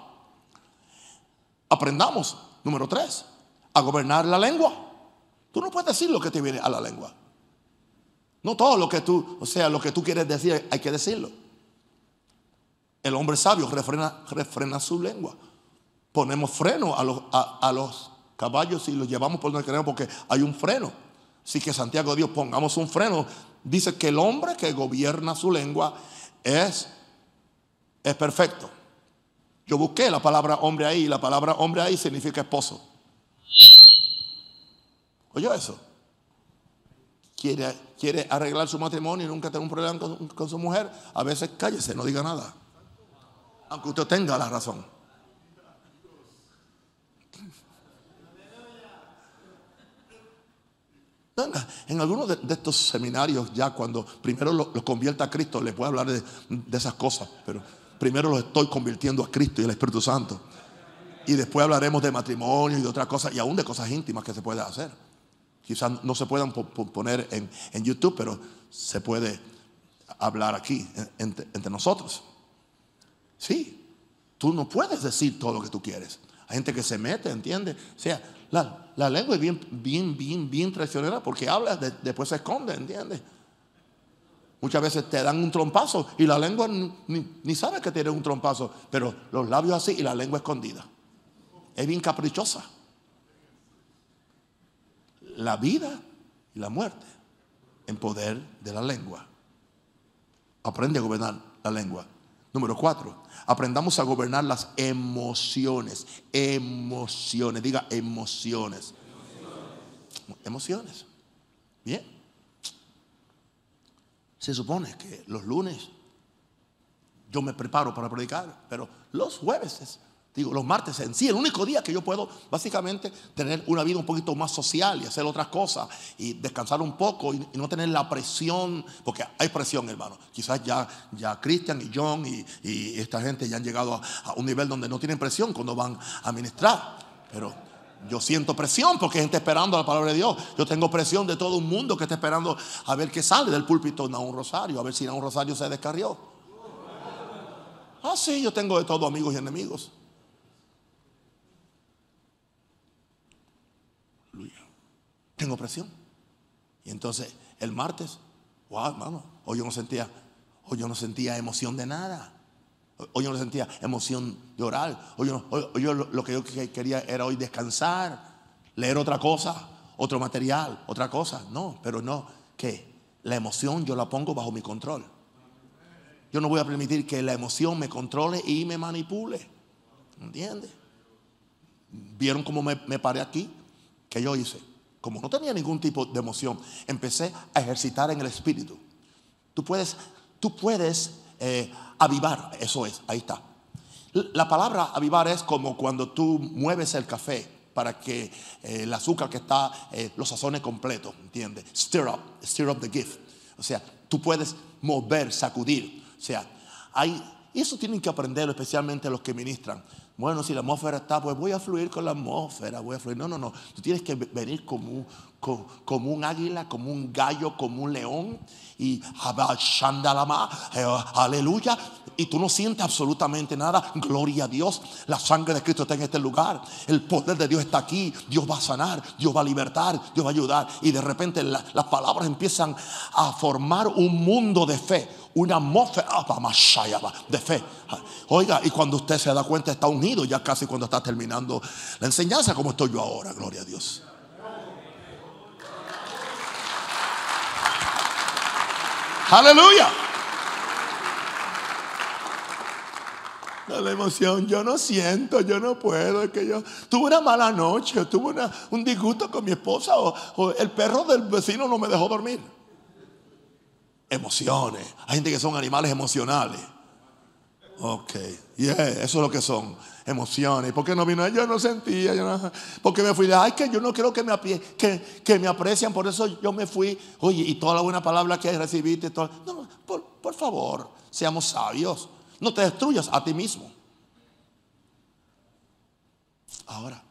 aprendamos, número tres, a gobernar la lengua. Tú no puedes decir lo que te viene a la lengua. No todo lo que tú, o sea, lo que tú quieres decir, hay que decirlo. El hombre sabio refrena, refrena su lengua. Ponemos freno a los, a, los caballos y los llevamos por donde queremos porque hay un freno. Así que Santiago Dios, pongamos un freno. Dice que el hombre que gobierna su lengua es, es perfecto. Yo busqué la palabra hombre ahí y la palabra hombre ahí significa esposo. Oye eso. Quiere, quiere arreglar su matrimonio y nunca tener un problema con, con su mujer. A veces cállese, no diga nada aunque usted tenga la razón. en algunos de, estos seminarios ya cuando primero los lo convierta a Cristo, les voy a hablar de, esas cosas, pero primero los estoy convirtiendo a Cristo y al Espíritu Santo. Y después hablaremos de matrimonio y de otras cosas, y aún de cosas íntimas que se puede hacer. Quizás no se puedan poner en, en YouTube, pero se puede hablar aquí entre nosotros. Sí, tú no puedes decir todo lo que tú quieres. Hay gente que se mete, ¿entiendes? O sea, la, lengua es bien, bien, bien, bien traicionera porque hablas, después se esconde, ¿entiendes? Muchas veces te dan un trompazo y la lengua ni, ni sabe que tiene un trompazo, pero los labios así y la lengua escondida. Es bien caprichosa. La vida y la muerte en poder de la lengua. Aprende a gobernar la lengua. Número cuatro, aprendamos a gobernar las emociones. Emociones, diga emociones. Emociones. Bien. Se supone que los lunes yo me preparo para predicar, pero los jueves es digo, los martes en sí, el único día que yo puedo básicamente tener una vida un poquito más social y hacer otras cosas y descansar un poco y, no tener la presión, porque hay presión, hermano. Quizás ya, ya Christian y John y, esta gente ya han llegado a, un nivel donde no tienen presión cuando van a ministrar, pero yo siento presión porque hay gente esperando la palabra de Dios. Yo tengo presión de todo un mundo que está esperando a ver qué sale del púlpito un Rosario, a ver si un Rosario se descarrió. Ah, sí, yo tengo de todo amigos y enemigos. Tengo presión. Y entonces el martes, wow, hermano, hoy yo no sentía, hoy yo no sentía emoción de nada. Hoy yo no sentía emoción de orar. Hoy yo, lo, que yo quería era hoy descansar, leer otra cosa, otro material, otra cosa. No, pero no, que la emoción yo la pongo bajo mi control. Yo no voy a permitir que la emoción me controle y me manipule. ¿Entiendes? ¿Vieron cómo me, me paré aquí? ¿Qué yo hice? Como no tenía ningún tipo de emoción, empecé a ejercitar en el espíritu. Tú puedes, tú puedes eh, avivar, eso es, ahí está. La palabra avivar es como cuando tú mueves el café para que eh, el azúcar que está eh, lo sazone completo, ¿entiendes? Stir up, stir up the gift. O sea, tú puedes mover, sacudir. O sea, eso tienen que aprender especialmente los que ministran. Bueno, si la atmósfera está, pues voy a fluir con la atmósfera, voy a fluir. No, no, no. Tú tienes que venir como, como, un águila, como un gallo, como un león. Y eh, aleluya. Y tú no sientes absolutamente nada. Gloria a Dios. La sangre de Cristo está en este lugar. El poder de Dios está aquí. Dios va a sanar. Dios va a libertar. Dios va a ayudar. Y de repente las palabras empiezan a formar un mundo de fe una atmósfera ah, de fe. Oiga, y cuando usted se da cuenta está unido ya casi cuando está terminando la enseñanza como estoy yo ahora, gloria a Dios. Aleluya. No, la emoción, yo no siento, yo no puedo, es que yo tuve una mala noche, tuve una, un disgusto con mi esposa o, o el perro del vecino no me dejó dormir. Emociones. Hay gente que son animales emocionales. Ok, eso es lo que son, emociones. ¿Por qué no vino? Yo no sentía, porque me fui. Ay, que yo no quiero que me, aprecian, por eso yo me fui. Oye, y toda la buena palabra que recibiste, no, por favor, seamos sabios. No te destruyas a ti mismo. Ahora,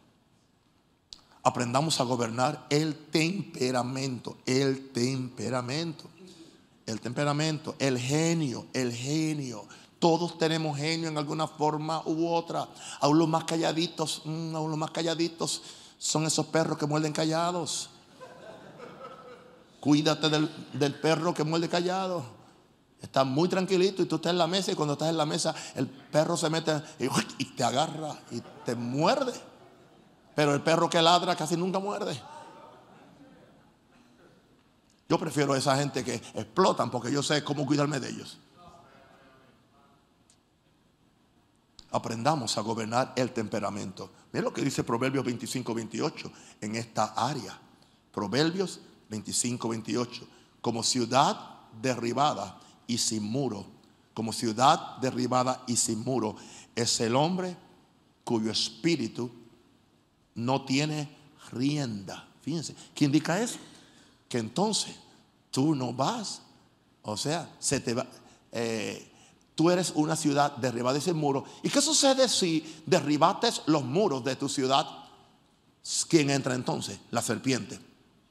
aprendamos a gobernar el temperamento, el temperamento, el temperamento, el genio, el genio. Todos tenemos genio en alguna forma u otra. Aún los más calladitos, mm, aún los más calladitos son esos perros que muerden callados. Cuídate del, perro que muerde callado. Está muy tranquilito y tú estás en la mesa y cuando estás en la mesa el perro se mete y, y te agarra y te muerde. Pero el perro que ladra casi nunca muerde. Yo prefiero a esa gente que explotan porque yo sé cómo cuidarme de ellos. Aprendamos a gobernar el temperamento. Mira lo que dice Proverbios 25, 28 en esta área. Proverbios 25, 28. Como ciudad derribada y sin muro, como ciudad derribada y sin muro, es el hombre cuyo espíritu no tiene rienda. Fíjense, ¿qué indica eso? Que entonces tú no vas, o sea, se te va, eh, tú eres una ciudad derribada y sin muro. ¿Y qué sucede si derribates los muros de tu ciudad? ¿Quién entra entonces? La serpiente.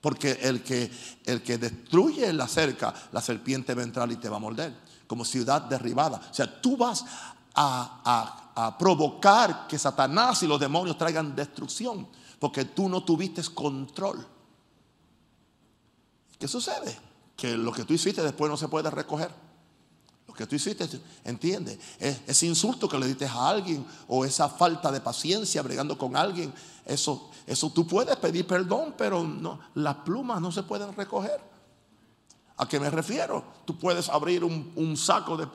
Porque el que, el que destruye la cerca, la serpiente va a entrar y te va a morder. Como ciudad derribada. O sea, tú vas a, a- a provocar que Satanás y los demonios traigan destrucción. Porque tú no tuviste control. ¿Qué sucede? Que lo que tú hiciste después no se puede recoger. Lo que tú hiciste, entiende, es, ese insulto que le diste a alguien o esa falta de paciencia bregando con alguien, eso, eso tú puedes pedir perdón, pero no, las plumas no se pueden recoger. ¿A qué me refiero? Tú puedes abrir un, saco de,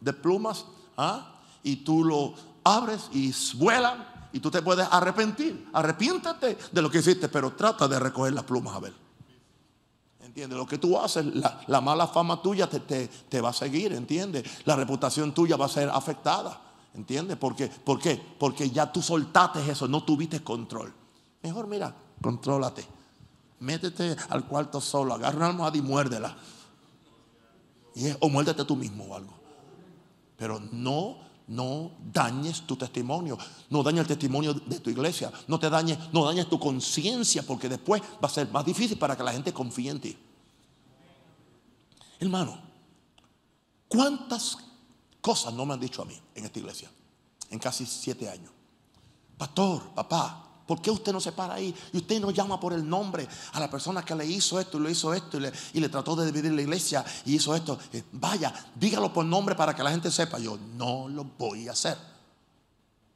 de plumas ¿ah? y tú lo abres y vuelan y tú te puedes arrepentir. Arrepiéntate de lo que hiciste, pero trata de recoger las plumas a ver. ¿Entiendes? Lo que tú haces, la, la mala fama tuya te, te- te va a seguir, ¿entiendes? La reputación tuya va a ser afectada, ¿entiendes? Porque, ¿Por qué? Porque ya tú soltaste eso, no tuviste control. Mejor mira, contrólate. Métete al cuarto solo, agarra una almohada y muérdela. O muérdete tú mismo o algo. Pero no, no dañes tu testimonio. No dañes el testimonio de tu iglesia. No te dañes, no dañes tu conciencia porque después va a ser más difícil para que la gente confíe en ti. Hermano, ¿cuántas cosas no me han dicho a mí en esta iglesia? En casi siete años. Pastor, papá, ¿por qué usted no se para ahí? Y usted no llama por el nombre a la persona que le hizo esto y le hizo esto y le, trató de dividir la iglesia y hizo esto. Eh, Vaya, dígalo por nombre para que la gente sepa. Yo no lo voy a hacer.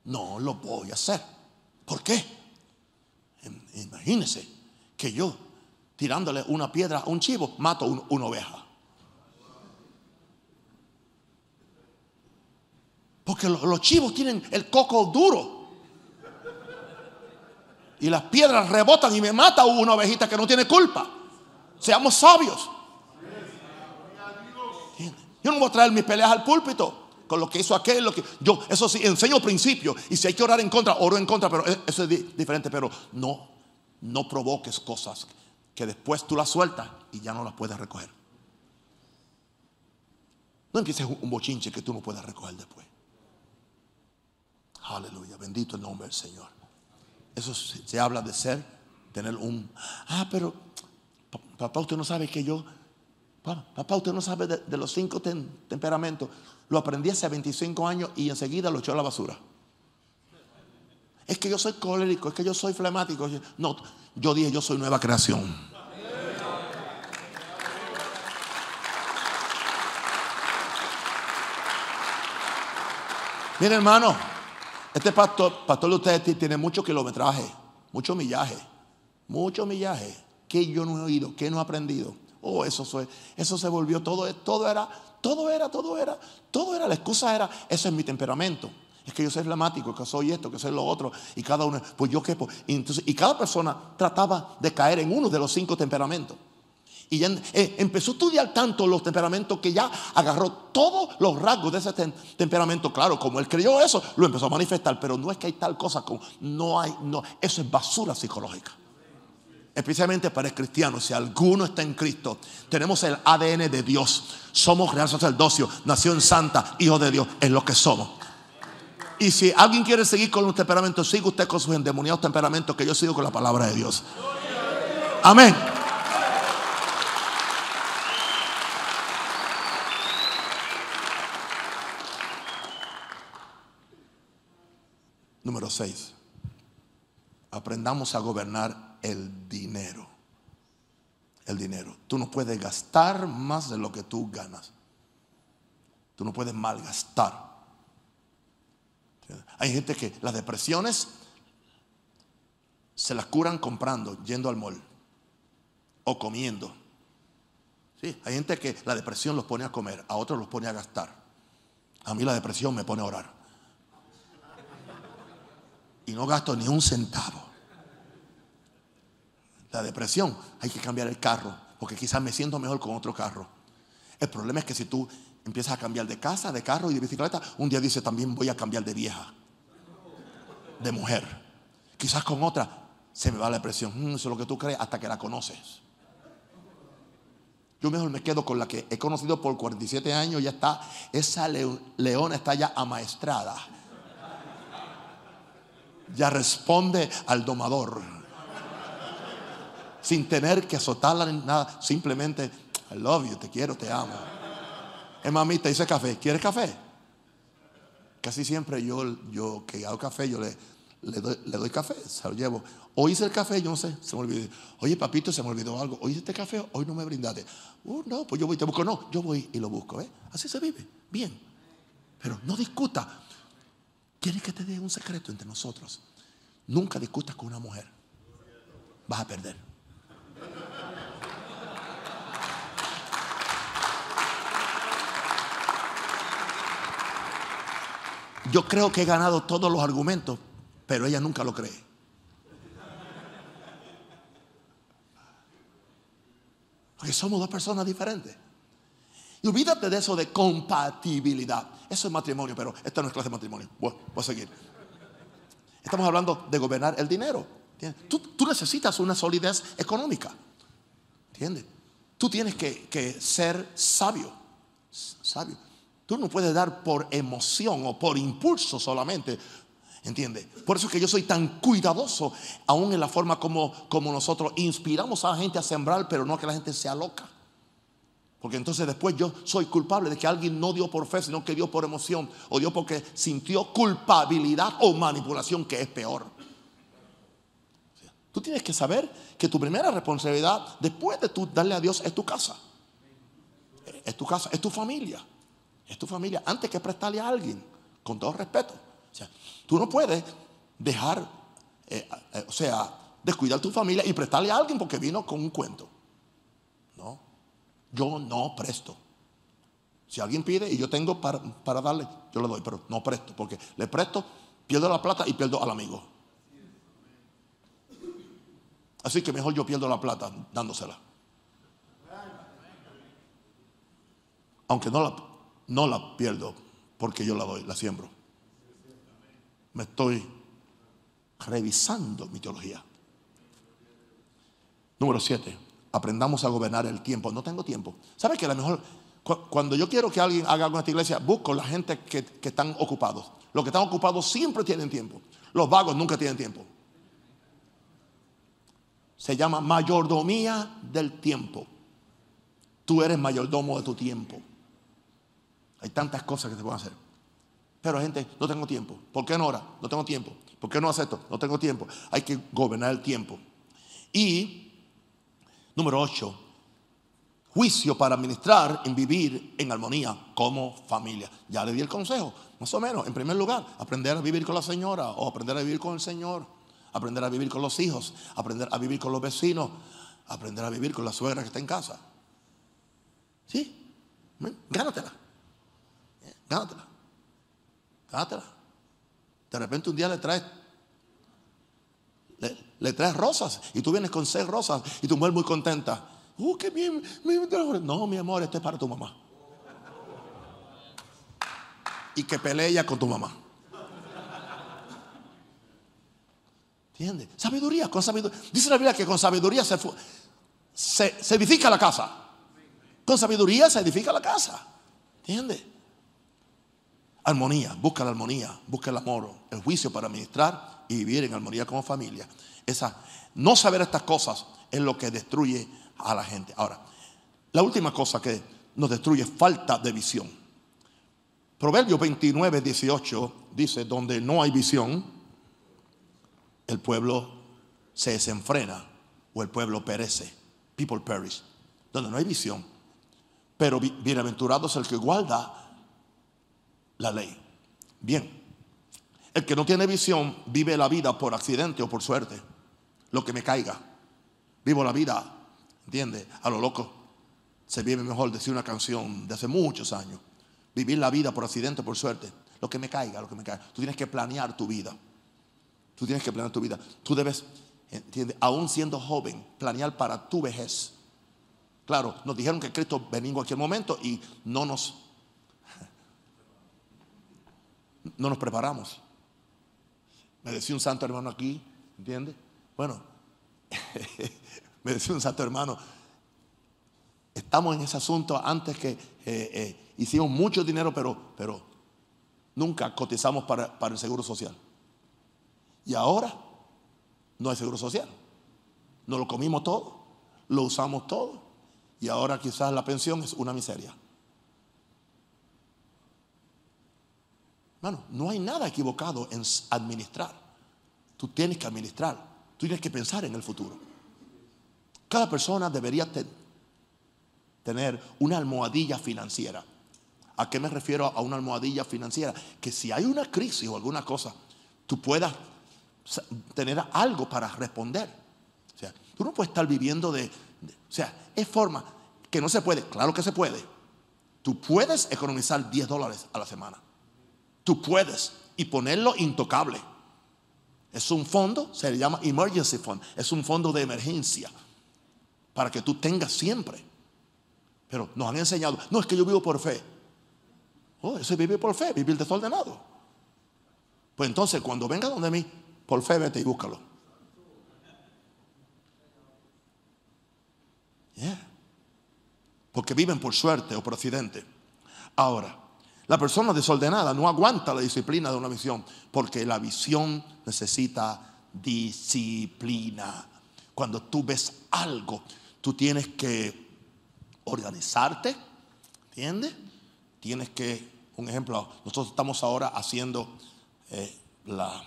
No lo voy a hacer. ¿Por qué? Im- Imagínese que yo, tirándole una piedra a un chivo, mato un- una oveja. Porque lo- los chivos tienen el coco duro. Y las piedras rebotan y me mata una ovejita que no tiene culpa. Seamos sabios. Yo no voy a traer mis peleas al púlpito con lo que hizo aquel, lo que yo, eso sí, enseño principios. Y si hay que orar en contra, oro en contra, pero eso es di- diferente. Pero no, no provoques cosas que después tú las sueltas y ya no las puedes recoger. No empieces un bochinche que tú no puedes recoger después. Aleluya, bendito el nombre del Señor. Eso se, habla de ser, tener un... Ah, pero pa- papá, usted no sabe que yo... pa- Papá, usted no sabe de, los cinco tem- temperamentos. Lo aprendí hace 25 años y enseguida lo echó a la basura. Es que yo soy colérico, es que yo soy flemático. No, yo dije, yo soy nueva creación. Mire, hermano, este pastor, pastor de ustedes ti- tiene mucho kilometraje, mucho millaje, mucho millaje. Que yo no he oído, que no he aprendido. Oh, eso, fue- eso se volvió todo, todo era, todo era, todo era, todo era. La excusa era, ese es mi temperamento. Es que yo soy flamático, que soy esto, que soy lo otro, y cada uno, pues yo qué, pues, entonces, y cada persona trataba de caer en uno de los cinco temperamentos. Y ya eh, empezó a estudiar tanto los temperamentos que ya agarró todos los rasgos de ese temperamento. Claro, como él creyó eso, lo empezó a manifestar. Pero no es que hay tal cosa como, no hay, no, eso es basura psicológica. Especialmente para el cristiano, si alguno está en Cristo, tenemos el ADN de Dios. Somos real sacerdocio, nación santa, hijo de Dios, es lo que somos. Y si alguien quiere seguir con los temperamentos, siga usted con sus endemoniados temperamentos, que yo sigo con la palabra de Dios. Amén. Número 6. Aprendamos a gobernar el dinero. El dinero. Tú no puedes gastar más de lo que tú ganas. Tú no puedes malgastar. Hay gente que las depresiones se las curan comprando, yendo al mall o comiendo. Sí, hay gente que la depresión los pone a comer, a otros los pone a gastar. A mí la depresión me pone a orar y no gasto ni un centavo. La depresión, hay que cambiar el carro, porque quizás me siento mejor con otro carro. El problema es que si tú empiezas a cambiar de casa, de carro y de bicicleta, un día dice también voy a cambiar de vieja, de mujer. Quizás con otra se me va la depresión. Mm, eso es lo que tú crees hasta que la conoces. Yo mejor me quedo con la que he conocido por 47 años, ya está, esa leona está ya amaestrada ya responde al domador. Sin tener que azotarla ni nada. Simplemente, I love you, te quiero, te amo. Es mamita, hice café. ¿Quieres café? Casi siempre yo, yo que hago café, yo le, le, doy, café, se lo llevo. Hoy hice el café, yo no sé, se me olvidó. Oye, papito, se me olvidó algo. Hoy hice este café, hoy no me brindaste. Uh, no, pues yo voy, te busco. No, yo voy y lo busco. ¿eh? Así se vive, bien. Pero no discuta. ¿Quieres que te dé un secreto entre nosotros? Nunca discutas con una mujer. Vas a perder. Yo creo que he ganado todos los argumentos, pero ella nunca lo cree. Porque somos dos personas diferentes. Y olvídate de eso de compatibilidad. Eso es matrimonio, pero esta no es clase de matrimonio. Bueno, voy a seguir. Estamos hablando de gobernar el dinero. Tú, necesitas una solidez económica. ¿Entiendes? Tú tienes que, que ser sabio. Sabio. Tú no puedes dar por emoción o por impulso solamente. ¿Entiendes? Por eso es que yo soy tan cuidadoso, aún en la forma como, como nosotros inspiramos a la gente a sembrar, pero no que la gente sea loca. Porque entonces después yo soy culpable de que alguien no dio por fe, sino que dio por emoción o dio porque sintió culpabilidad o manipulación, que es peor. Tú tienes que saber que tu primera responsabilidad después de tú darle a Dios es tu casa. Es tu casa, es tu familia. Es tu familia. Antes que prestarle a alguien, con todo respeto. Tú no puedes dejar, eh, eh, o sea, descuidar tu familia y prestarle a alguien porque vino con un cuento. Yo no presto. Si alguien pide y yo tengo para, darle, yo le doy, pero no presto, porque le presto, pierdo la plata y pierdo al amigo. Así que mejor yo pierdo la plata dándosela. Aunque no la, no la pierdo porque yo la doy, la siembro. Me estoy revisando mi teología. Número 7 aprendamos a gobernar el tiempo. No tengo tiempo. ¿Sabes que a lo mejor cuando yo quiero que alguien haga algo en esta iglesia, busco la gente que, que están ocupados. Los que están ocupados siempre tienen tiempo. Los vagos nunca tienen tiempo. Se llama mayordomía del tiempo. Tú eres mayordomo de tu tiempo. Hay tantas cosas que se pueden hacer. Pero gente, no tengo tiempo. ¿Por qué no ora? No tengo tiempo. ¿Por qué no hace esto? No tengo tiempo. Hay que gobernar el tiempo. Y Número 8. Juicio para administrar en vivir en armonía como familia. Ya le di el consejo, más o menos. En primer lugar, aprender a vivir con la señora o aprender a vivir con el Señor. Aprender a vivir con los hijos. Aprender a vivir con los vecinos. Aprender a vivir con la suegra que está en casa. ¿Sí? Gánatela. Gánatela. Gánatela. De repente un día le traes le, traes rosas y tú vienes con seis rosas y tu mujer muy contenta. Uh, qué bien. No, mi amor, este es para tu mamá. Y que pelee con tu mamá. ¿Entiendes? Sabiduría, con sabiduría. Dice la Biblia que con sabiduría se, se, se edifica la casa. Con sabiduría se edifica la casa. ¿Entiendes? Armonía, busca la armonía, busca el amor, el juicio para administrar y vivir en armonía como familia. Esa, no saber estas cosas es lo que destruye a la gente. Ahora, la última cosa que nos destruye es falta de visión. Proverbios 29, 18 dice, donde no hay visión, el pueblo se desenfrena o el pueblo perece. People perish. Donde no hay visión. Pero bienaventurado es el que guarda la ley. Bien, el que no tiene visión vive la vida por accidente o por suerte. Lo que me caiga. Vivo la vida, ¿entiende? A lo loco. Se vive mejor decir una canción de hace muchos años. Vivir la vida por accidente o por suerte. Lo que me caiga, lo que me caiga. Tú tienes que planear tu vida. Tú tienes que planear tu vida. Tú debes, ¿entiendes? Aún siendo joven, planear para tu vejez. Claro, nos dijeron que Cristo venía en cualquier momento y no nos no nos preparamos. Me decía un santo hermano aquí, ¿entiende? Bueno, me decía un santo hermano, estamos en ese asunto antes que eh, eh, hicimos mucho dinero, pero, pero nunca cotizamos para, para el seguro social. Y ahora no hay seguro social. Nos lo comimos todo, lo usamos todo. Y ahora quizás la pensión es una miseria. Hermano, no hay nada equivocado en administrar. Tú tienes que administrar. Tú tienes que pensar en el futuro. Cada persona debería tener una almohadilla financiera. ¿A qué me refiero a una almohadilla financiera? Que si hay una crisis o alguna cosa, tú puedas tener algo para responder. O sea, tú no puedes estar viviendo de, de o sea, es forma que no se puede. Claro que se puede. Tú puedes economizar 10 dólares a la semana. Tú puedes y ponerlo intocable. Es un fondo, se le llama emergency fund, es un fondo de emergencia para que tú tengas siempre. Pero nos han enseñado, no es que yo vivo por fe. Oh, eso es vivir por fe, vivir desordenado. Pues entonces cuando venga donde mí, por fe vete y búscalo. Porque viven por suerte o por accidente. Ahora, la persona desordenada no aguanta la disciplina de una visión porque la visión necesita disciplina. Cuando tú ves algo, tú tienes que organizarte, ¿entiendes? Tienes que, un ejemplo, nosotros estamos ahora haciendo eh, la,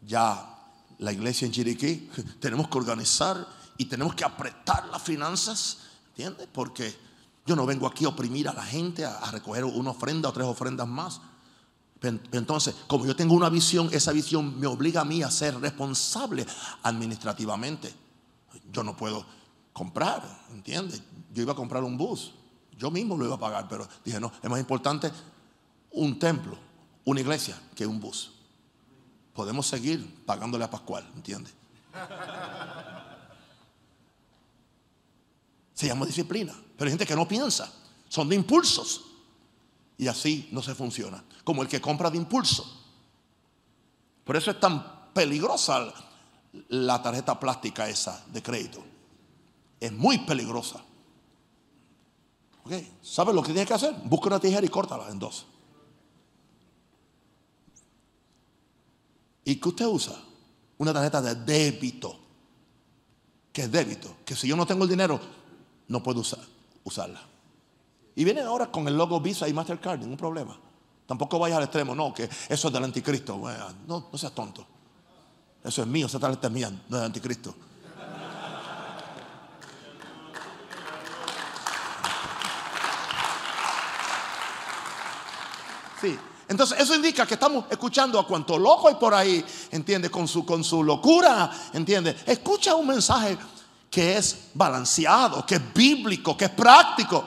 ya la iglesia en Chiriquí, tenemos que organizar y tenemos que apretar las finanzas, ¿entiendes? Porque yo no vengo aquí a oprimir a la gente, a, recoger una ofrenda o tres ofrendas más. Entonces, como yo tengo una visión, esa visión me obliga a mí a ser responsable administrativamente. Yo no puedo comprar, ¿entiendes? Yo iba a comprar un bus, yo mismo lo iba a pagar, pero dije, no, es más importante un templo, una iglesia, que un bus. Podemos seguir pagándole a Pascual, ¿entiendes? Se llama disciplina. Pero hay gente que no piensa. Son de impulsos. Y así no se funciona. Como el que compra de impulso. Por eso es tan peligrosa la tarjeta plástica esa de crédito. Es muy peligrosa. ¿Ok? ¿Sabe lo que tiene que hacer? Busca una tijera y córtala en dos. ¿Y qué usted usa? Una tarjeta de débito. Que es débito. Que si yo no tengo el dinero, no puedo usar, usarla. Y vienen ahora con el logo Visa y Mastercard, ningún problema. Tampoco vayas al extremo, no, que eso es del anticristo. No, no seas tonto. Eso es mío, esa tarjeta es mía, no es del anticristo. Sí. Entonces, eso indica que estamos escuchando a cuanto loco hay por ahí, ¿entiende? Con su, con su locura, ¿entiende? Escucha un mensaje que es balanceado, que es bíblico, que es práctico.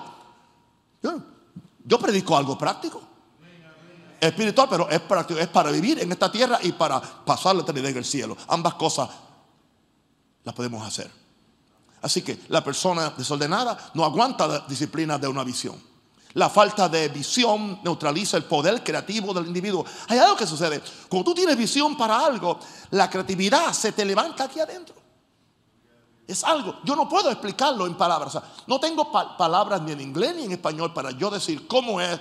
Yo, predico algo práctico. espiritual, pero es práctico, es para vivir en esta tierra y para pasar la eternidad en el cielo. Ambas cosas las podemos hacer. Así que la persona desordenada no aguanta la disciplina de una visión. La falta de visión neutraliza el poder creativo del individuo. Hay algo que sucede. Cuando tú tienes visión para algo, la creatividad se te levanta aquí adentro. Es algo, yo no puedo explicarlo en palabras. no tengo palabras ni en inglés ni en español para yo decir cómo es.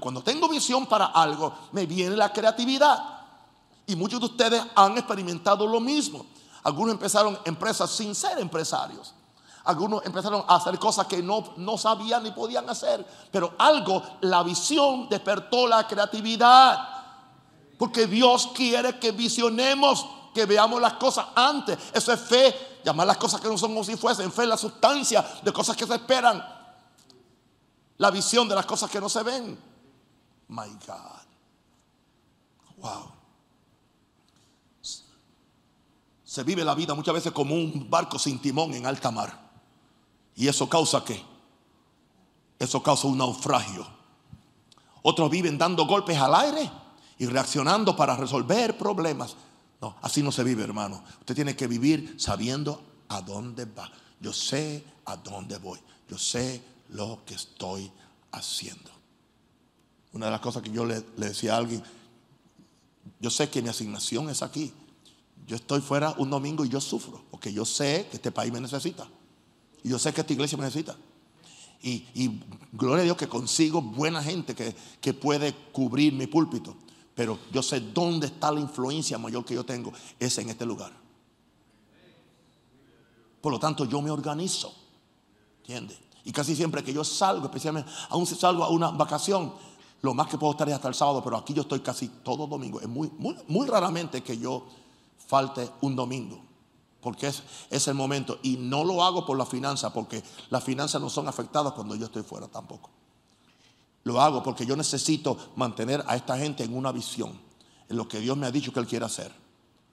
Cuando tengo visión para algo, me viene la creatividad. Y muchos de ustedes han experimentado lo mismo. Algunos empezaron empresas sin ser empresarios. Algunos empezaron a hacer cosas que no, no sabían ni podían hacer. Pero algo, la visión despertó la creatividad. Porque Dios quiere que visionemos, que veamos las cosas antes. Eso es fe. Llamar las cosas que no son como si fuesen. Fe la sustancia de cosas que se esperan. La visión de las cosas que no se ven. My God. Wow. Se vive la vida muchas veces como un barco sin timón en alta mar. ¿Y eso causa qué? Eso causa un naufragio. Otros viven dando golpes al aire y reaccionando para resolver problemas. No, así no se vive, hermano. Usted tiene que vivir sabiendo a dónde va. Yo sé a dónde voy. Yo sé lo que estoy haciendo. Una de las cosas que yo le, decía a alguien, yo sé que mi asignación es aquí. Yo estoy fuera un domingo y yo sufro, porque yo sé que este país me necesita. Y yo sé que esta iglesia me necesita. Y, gloria a Dios que consigo buena gente que, que puede cubrir mi púlpito. Pero yo sé dónde está la influencia mayor que yo tengo. Es en este lugar. Por lo tanto, yo me organizo. ¿Entiendes? Y casi siempre que yo salgo, especialmente, aún si salgo a una vacación, lo más que puedo estar es hasta el sábado, pero aquí yo estoy casi todo domingo. Es muy, muy, muy raramente que yo falte un domingo porque es, es, el momento. Y no lo hago por la finanza, porque las finanzas no son afectadas cuando yo estoy fuera tampoco. Lo hago porque yo necesito mantener a esta gente en una visión, en lo que Dios me ha dicho que Él quiere hacer.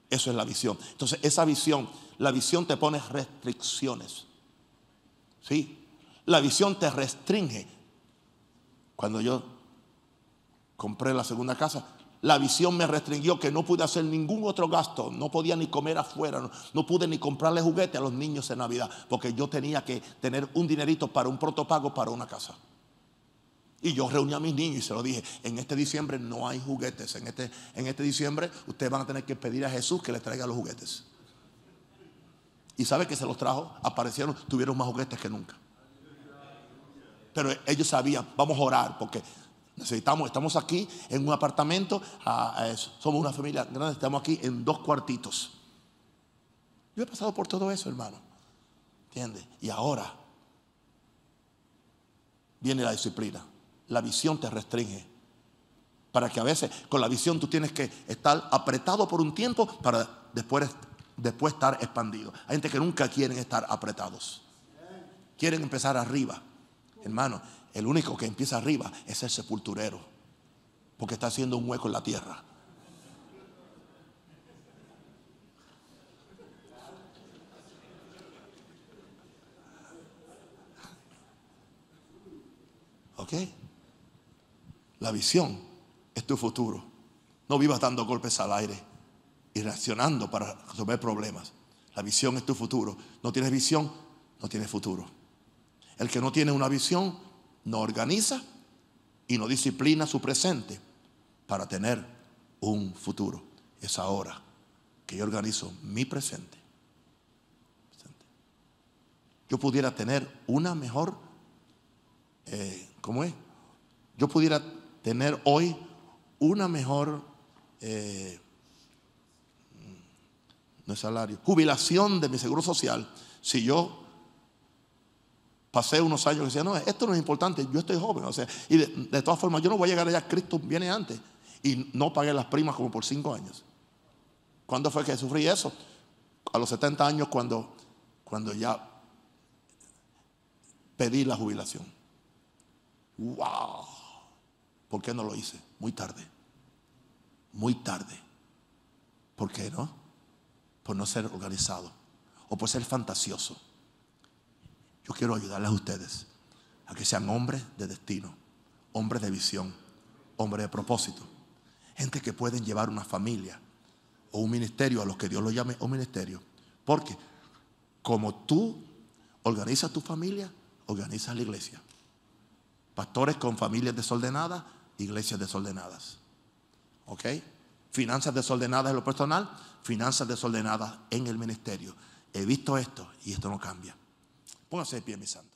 Eso es la visión. Entonces, esa visión, la visión te pone restricciones. ¿Sí? La visión te restringe. Cuando yo compré la segunda casa, la visión me restringió que no pude hacer ningún otro gasto, no podía ni comer afuera, no, pude ni comprarle juguete a los niños en Navidad, porque yo tenía que tener un dinerito para un protopago para una casa. Y yo reuní a mis niños y se lo dije, en este diciembre no hay juguetes, en este, en este diciembre ustedes van a tener que pedir a Jesús que les traiga los juguetes. Y sabe que se los trajo, aparecieron, tuvieron más juguetes que nunca. Pero ellos sabían, vamos a orar, porque Necesitamos, estamos aquí en un apartamento, somos una familia grande, estamos aquí en dos cuartitos. Yo he pasado por todo eso, hermano. ¿Entiendes? Y ahora viene la disciplina. La visión te restringe. Para que a veces con la visión tú tienes que estar apretado por un tiempo para después, después estar expandido. Hay gente que nunca quieren estar apretados. Quieren empezar arriba. Hermano, el único que empieza arriba es el sepulturero, porque está haciendo un hueco en la tierra. ¿Ok? La visión es tu futuro. No vivas dando golpes al aire y reaccionando para resolver problemas. La visión es tu futuro. No tienes visión, no tienes futuro. El que no tiene una visión no organiza y no disciplina su presente para tener un futuro. Es ahora que yo organizo mi presente. Yo pudiera tener una mejor, eh, ¿cómo es? Yo pudiera tener hoy una mejor, eh, no es salario, jubilación de mi seguro social si yo pasé unos años y decía, no, esto no es importante, yo estoy joven, o sea, y de, todas formas yo no voy a llegar allá, Cristo viene antes. Y no pagué las primas como por cinco años. ¿Cuándo fue que sufrí eso? A los 70 años cuando, cuando ya pedí la jubilación. ¡Wow! ¿Por qué no lo hice? Muy tarde. Muy tarde. ¿Por qué no? Por no ser organizado o por ser fantasioso. Yo quiero ayudarles a ustedes a que sean hombres de destino, hombres de visión, hombres de propósito. Gente que pueden llevar una familia o un ministerio a los que Dios lo llame un ministerio. Porque como tú organizas tu familia, organizas la iglesia. Pastores con familias desordenadas, iglesias desordenadas. ¿Ok? Finanzas desordenadas en lo personal, finanzas desordenadas en el ministerio. He visto esto y esto no cambia. Póngase de pie, mi santo.